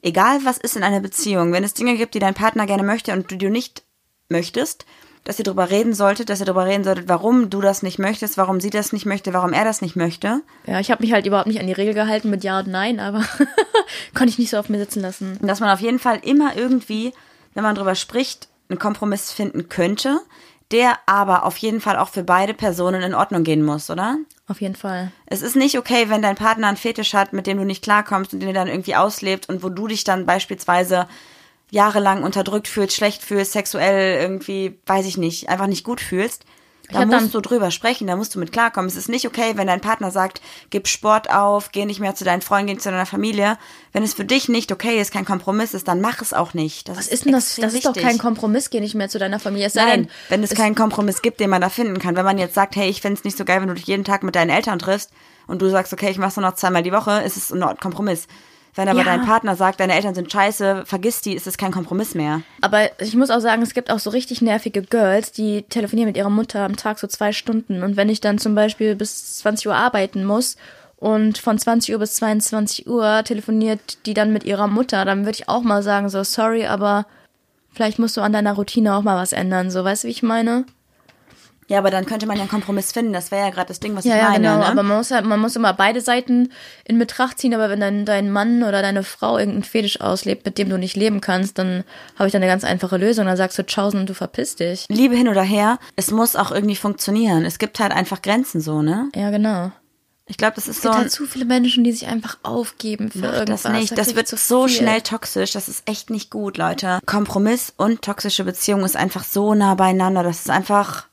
egal was ist in einer Beziehung, wenn es Dinge gibt, die dein Partner gerne möchte und du, du nicht möchtest, dass ihr darüber reden solltet, dass ihr darüber reden solltet, warum du das nicht möchtest, warum sie das nicht möchte, warum er das nicht möchte. Ja, ich habe mich halt überhaupt nicht an die Regel gehalten mit Ja und Nein, aber konnte ich nicht so auf mir sitzen lassen. Dass man auf jeden Fall immer irgendwie, wenn man darüber spricht, einen Kompromiss finden könnte, der aber auf jeden Fall auch für beide Personen in Ordnung gehen muss, oder? Auf jeden Fall. Es ist nicht okay, wenn dein Partner einen Fetisch hat, mit dem du nicht klarkommst und den er dann irgendwie auslebt und wo du dich dann beispielsweise jahrelang unterdrückt fühlst, schlecht fühlst, sexuell irgendwie, weiß ich nicht, einfach nicht gut fühlst. Da musst du drüber sprechen, da musst du mit klarkommen. Es ist nicht okay, wenn dein Partner sagt, gib Sport auf, geh nicht mehr zu deinen Freunden, geh zu deiner Familie. Wenn es für dich nicht okay ist, kein Kompromiss ist, dann mach es auch nicht. Das Was ist denn das? Das ist wichtig. doch kein Kompromiss, geh nicht mehr zu deiner Familie. Es Nein, denn, wenn es, es keinen Kompromiss gibt, den man da finden kann. Wenn man jetzt sagt, hey, ich find's nicht so geil, wenn du dich jeden Tag mit deinen Eltern triffst und du sagst, okay, ich mach's nur noch zweimal die Woche, ist es ein Kompromiss. Wenn aber ja. dein Partner sagt, deine Eltern sind scheiße, vergiss die, ist es kein Kompromiss mehr. Aber ich muss auch sagen, es gibt auch so richtig nervige Girls, die telefonieren mit ihrer Mutter am Tag so zwei Stunden. Und wenn ich dann zum Beispiel bis 20 Uhr arbeiten muss und von 20 Uhr bis 22 Uhr telefoniert die dann mit ihrer Mutter, dann würde ich auch mal sagen, so sorry, aber vielleicht musst du an deiner Routine auch mal was ändern. So, weißt du, wie ich meine? Ja, aber dann könnte man ja einen Kompromiss finden. Das wäre ja gerade das Ding, was ja, ich meine. Ja, genau. Ne? Aber man muss, ja, man muss immer beide Seiten in Betracht ziehen. Aber wenn dann dein Mann oder deine Frau irgendeinen Fetisch auslebt, mit dem du nicht leben kannst, dann habe ich da eine ganz einfache Lösung. Dann sagst du Tschaußen und du verpisst dich. Liebe hin oder her, es muss auch irgendwie funktionieren. Es gibt halt einfach Grenzen so, ne? Ja, genau. Ich glaube, das ist es so. Es gibt halt zu viele Menschen, die sich einfach aufgeben für irgendwas. Das nicht. Das, das wird so viel. schnell toxisch. Das ist echt nicht gut, Leute. Kompromiss und toxische Beziehung ist einfach so nah beieinander. Das ist einfach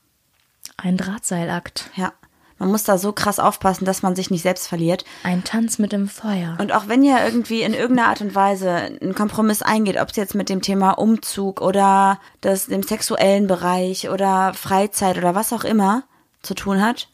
ein Drahtseilakt. Ja. Man muss da so krass aufpassen, dass man sich nicht selbst verliert. Ein Tanz mit dem Feuer. Und auch wenn ihr irgendwie in irgendeiner Art und Weise einen Kompromiss eingeht, ob es jetzt mit dem Thema Umzug oder das, dem sexuellen Bereich oder Freizeit oder was auch immer zu tun hat,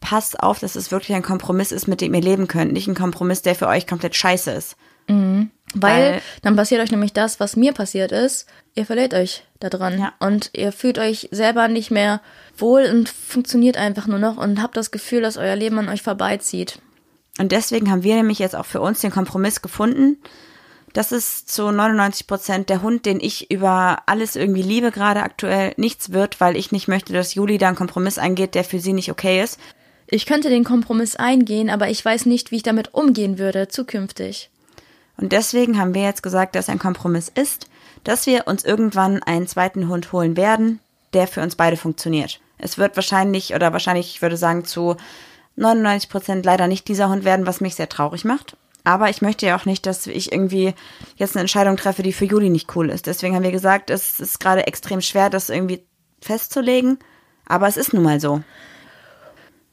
passt auf, dass es wirklich ein Kompromiss ist, mit dem ihr leben könnt. Nicht ein Kompromiss, der für euch komplett scheiße ist. Mhm. Weil, Weil, dann passiert euch nämlich das, was mir passiert ist. Ihr verliert euch da dran. Ja. Und ihr fühlt euch selber nicht mehr wohl und funktioniert einfach nur noch und habt das Gefühl, dass euer Leben an euch vorbeizieht. Und deswegen haben wir nämlich jetzt auch für uns den Kompromiss gefunden. Das ist zu 99 Prozent der Hund, den ich über alles irgendwie liebe, gerade aktuell nichts wird, weil ich nicht möchte, dass Juli da einen Kompromiss eingeht, der für sie nicht okay ist. Ich könnte den Kompromiss eingehen, aber ich weiß nicht, wie ich damit umgehen würde zukünftig. Und deswegen haben wir jetzt gesagt, dass ein Kompromiss ist, dass wir uns irgendwann einen zweiten Hund holen werden, der für uns beide funktioniert. Es wird wahrscheinlich, oder wahrscheinlich, ich würde sagen, zu 99 Prozent leider nicht dieser Hund werden, was mich sehr traurig macht. Aber ich möchte ja auch nicht, dass ich irgendwie jetzt eine Entscheidung treffe, die für Juli nicht cool ist. Deswegen haben wir gesagt, es ist gerade extrem schwer, das irgendwie festzulegen. Aber es ist nun mal so.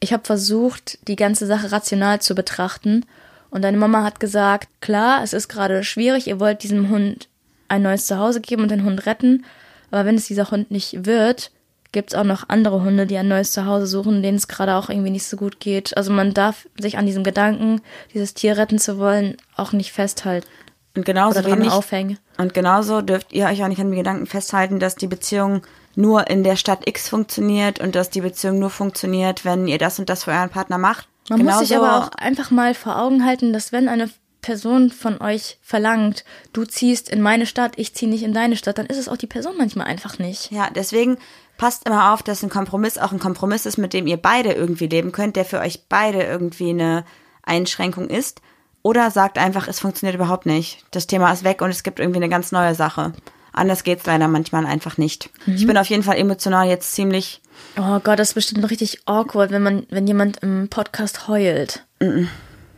Ich habe versucht, die ganze Sache rational zu betrachten. Und deine Mama hat gesagt, klar, es ist gerade schwierig, ihr wollt diesem Hund ein neues Zuhause geben und den Hund retten. Aber wenn es dieser Hund nicht wird, gibt es auch noch andere Hunde, die ein neues Zuhause suchen, denen es gerade auch irgendwie nicht so gut geht. Also man darf sich an diesem Gedanken, dieses Tier retten zu wollen, auch nicht festhalten. Und genauso oder wenig, aufhängen. Und genauso dürft ihr euch auch nicht an den Gedanken festhalten, dass die Beziehung nur in der Stadt X funktioniert und dass die Beziehung nur funktioniert, wenn ihr das und das für euren Partner macht. Man genauso muss sich aber auch einfach mal vor Augen halten, dass wenn eine Person von euch verlangt, du ziehst in meine Stadt, ich ziehe nicht in deine Stadt, dann ist es auch die Person manchmal einfach nicht. Ja, deswegen passt immer auf, dass ein Kompromiss auch ein Kompromiss ist, mit dem ihr beide irgendwie leben könnt, der für euch beide irgendwie eine Einschränkung ist. Oder sagt einfach, es funktioniert überhaupt nicht. Das Thema ist weg und es gibt irgendwie eine ganz neue Sache. Anders geht es leider manchmal einfach nicht. Mhm. Ich bin auf jeden Fall emotional jetzt ziemlich. Oh Gott, das ist bestimmt richtig awkward, wenn man, wenn jemand im Podcast heult. Mhm.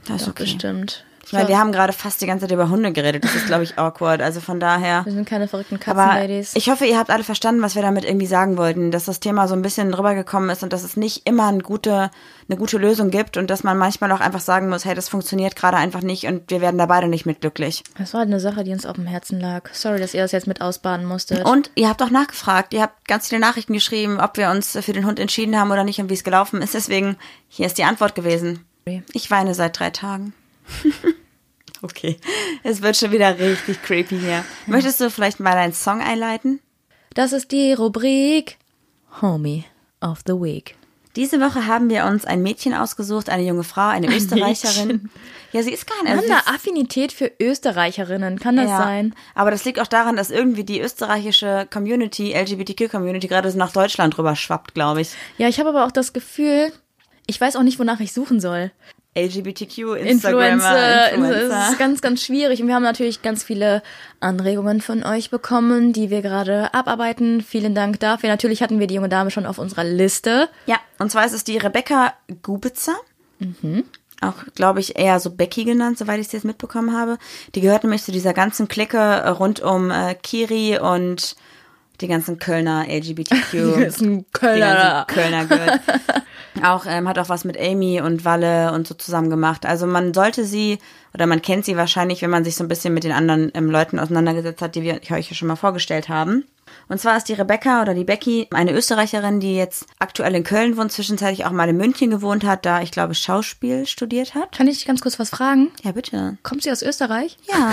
Das ist okay. bestimmt. Meine, wir haben gerade fast die ganze Zeit über Hunde geredet. Das ist, glaube ich, awkward. Also von daher. Wir sind keine verrückten Katzenladies. ich hoffe, ihr habt alle verstanden, was wir damit irgendwie sagen wollten, dass das Thema so ein bisschen drüber gekommen ist und dass es nicht immer eine gute, eine gute Lösung gibt und dass man manchmal auch einfach sagen muss, hey, das funktioniert gerade einfach nicht und wir werden da beide nicht mit glücklich. Das war halt eine Sache, die uns auf dem Herzen lag. Sorry, dass ihr das jetzt mit ausbaden musstet. Und ihr habt auch nachgefragt, ihr habt ganz viele Nachrichten geschrieben, ob wir uns für den Hund entschieden haben oder nicht und wie es gelaufen ist. Deswegen, hier ist die Antwort gewesen. Ich weine seit drei Tagen. okay, es wird schon wieder richtig creepy hier. Möchtest du vielleicht mal einen Song einleiten? Das ist die Rubrik Homie of the Week. Diese Woche haben wir uns ein Mädchen ausgesucht, eine junge Frau, eine Österreicherin. Mädchen. Ja, sie ist gar Wir nicht. haben eine Affinität für Österreicherinnen, kann das ja. sein? Aber das liegt auch daran, dass irgendwie die österreichische Community, LGBTQ-Community, gerade so nach Deutschland rüber schwappt, glaube ich. Ja, ich habe aber auch das Gefühl, ich weiß auch nicht, wonach ich suchen soll. LGBTQ, Influencer, Influencer. es ist ganz, ganz schwierig. Und wir haben natürlich ganz viele Anregungen von euch bekommen, die wir gerade abarbeiten. Vielen Dank dafür. Natürlich hatten wir die junge Dame schon auf unserer Liste. Ja, und zwar ist es die Rebecca Gubitzer. Auch, glaube ich, eher so Becky genannt, soweit ich es jetzt mitbekommen habe. Die gehört nämlich zu dieser ganzen Clique rund um äh, Kiri und die ganzen Kölner LGBTQ. Die ganzen Kölner. Die ganzen Kölner Girls. auch, ähm, hat auch was mit Amy und Walle und so zusammen gemacht. Also man sollte sie, oder man kennt sie wahrscheinlich, wenn man sich so ein bisschen mit den anderen ähm, Leuten auseinandergesetzt hat, die wir euch ja schon mal vorgestellt haben. Und zwar ist die Rebecca oder die Becky eine Österreicherin, die jetzt aktuell in Köln wohnt, zwischenzeitlich auch mal in München gewohnt hat, da ich glaube Schauspiel studiert hat. Kann ich dich ganz kurz was fragen? Ja, bitte. Kommt sie aus Österreich? Ja.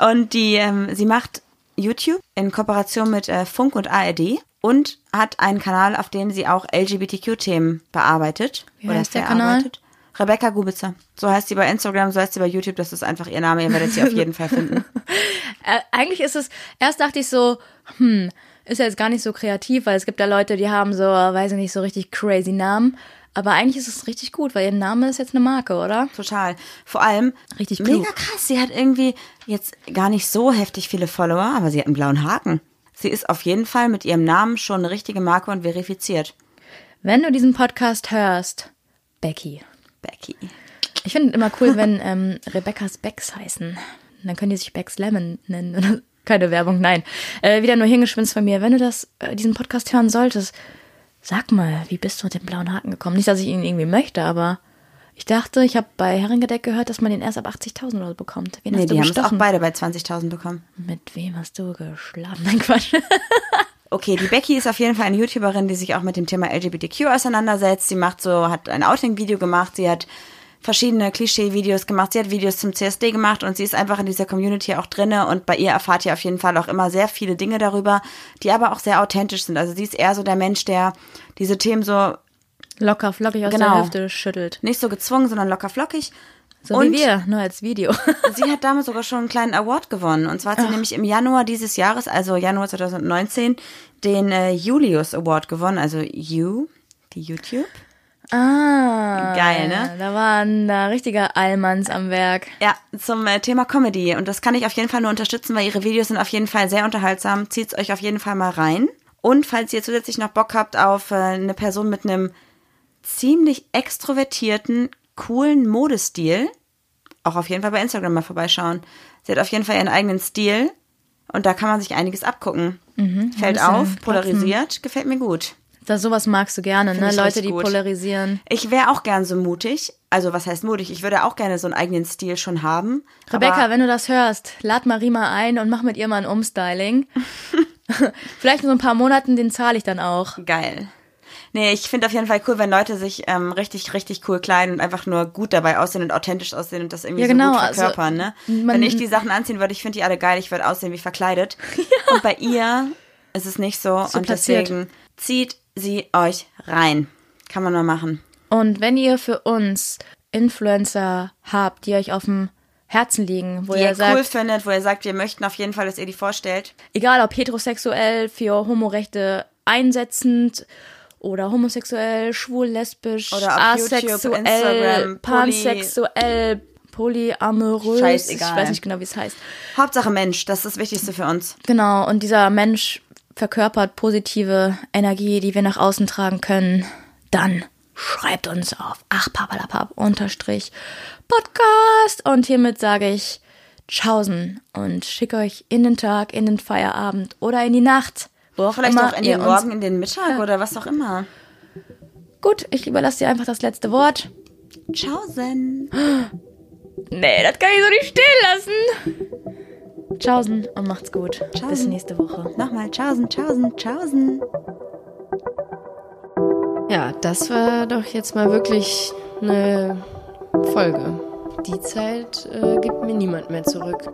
und die, ähm, sie macht YouTube in Kooperation mit äh, Funk und ARD und hat einen Kanal, auf dem sie auch LGBTQ-Themen bearbeitet. Wie heißt der Kanal? Rebecca Gubitzer. So heißt sie bei Instagram, so heißt sie bei YouTube. Das ist einfach ihr Name. Ihr werdet sie auf jeden Fall finden. Äh, eigentlich ist es, erst dachte ich so, hm, ist ja jetzt gar nicht so kreativ, weil es gibt ja Leute, die haben so, weiß ich nicht, so richtig crazy Namen. Aber eigentlich ist es richtig gut, weil ihr Name ist jetzt eine Marke, oder? Total. Vor allem Richtig mega klug. krass. Sie hat irgendwie jetzt gar nicht so heftig viele Follower, aber sie hat einen blauen Haken. Sie ist auf jeden Fall mit ihrem Namen schon eine richtige Marke und verifiziert. Wenn du diesen Podcast hörst, Becky. Becky. Ich finde immer cool, wenn ähm, Rebecca's Becks heißen. Dann können die sich Becks Lemon nennen. Keine Werbung, nein. Äh, wieder nur hingeschwinzt von mir. Wenn du das, äh, diesen Podcast hören solltest, sag mal, wie bist du mit dem blauen Haken gekommen? Nicht, dass ich ihn irgendwie möchte, aber ich dachte, ich habe bei Herringedeck gehört, dass man den erst ab 80.000 oder so bekommt. Wen Nee, hast du die haben es auch beide bei 20.000 bekommen. Mit wem hast du geschlafen? Nein, Quatsch. Okay, die Becky ist auf jeden Fall eine YouTuberin, die sich auch mit dem Thema LGBTQ auseinandersetzt. Sie macht so, hat ein Outing-Video gemacht, sie hat verschiedene Klischee-Videos gemacht, sie hat Videos zum CSD gemacht und sie ist einfach in dieser Community auch drinne und bei ihr erfahrt ihr auf jeden Fall auch immer sehr viele Dinge darüber, die aber auch sehr authentisch sind. Also sie ist eher so der Mensch, der diese Themen so Locker, flockig aus Genau. der Hüfte schüttelt. nicht so gezwungen, sondern locker flockig. So und wie wir, nur als Video. Sie hat damals sogar schon einen kleinen Award gewonnen. Und zwar hat sie nämlich im Januar dieses Jahres, also Januar 2019, den äh, Julius Award gewonnen. Also You, die YouTube. Ah. Geil, ne? Da waren da richtige Allmanns am Werk. Ja, zum äh, Thema Comedy. Und das kann ich auf jeden Fall nur unterstützen, weil ihre Videos sind auf jeden Fall sehr unterhaltsam. Zieht's euch auf jeden Fall mal rein. Und falls ihr zusätzlich noch Bock habt auf äh, eine Person mit einem ziemlich extrovertierten, coolen Modestil, auch auf jeden Fall bei Instagram mal vorbeischauen. Sie hat auf jeden Fall ihren eigenen Stil und da kann man sich einiges abgucken. Fällt bisschen auf, polarisiert, gefällt mir gut. Das sowas magst du gerne, ne? ich Leute, die gut. polarisieren. Ich wäre auch gern so mutig. Also was heißt mutig? Ich würde auch gerne so einen eigenen Stil schon haben. Rebecca, wenn du das hörst, lad Marima ein und mach mit ihr mal ein Umstyling. Vielleicht in so ein paar Monaten, den zahle ich dann auch. Geil. Nee, ich finde auf jeden Fall cool, wenn Leute sich ähm, richtig, richtig cool kleiden und einfach nur gut dabei aussehen und authentisch aussehen und das irgendwie Ja, so genau, gut also, verkörpern, ne? man- wenn ich die Sachen anziehen würde, ich finde die alle geil, ich würde aussehen wie verkleidet. Und bei ihr ist es nicht so, und platziert. deswegen zieht sie euch rein. Kann man mal machen. Und wenn ihr für uns Influencer habt, die euch auf dem Herzen liegen, wo Die ihr ihr sagt, cool findet, wo ihr sagt, wir möchten auf jeden Fall, dass ihr die vorstellt. egal ob heterosexuell, für Homorechte einsetzend oder homosexuell, schwul, lesbisch, Oder YouTube, asexuell, poly- pansexuell, polyamorös. Scheißegal. Ich weiß nicht genau, wie es heißt. Hauptsache Mensch, das ist das Wichtigste für uns. Genau, und dieser Mensch verkörpert positive Energie, die wir nach außen tragen können. Dann schreibt uns auf achpapalapap unterstrich Podcast. Und hiermit sage ich Tschaußen und schicke euch in den Tag, in den Feierabend oder in die Nacht. Wo auch Vielleicht immer auch in den Morgen, in den Mittag Ja. oder was auch immer. Gut, ich überlasse dir einfach das letzte Wort. Tschaußen. Nee, das kann ich so nicht stehen lassen. Tschaußen und macht's gut. Bis Tschaußen. nächste Woche. Nochmal Tschaußen, Tschaußen, Tschaußen. Ja, das war doch jetzt mal wirklich eine Folge. Die Zeit äh, gibt mir niemand mehr zurück.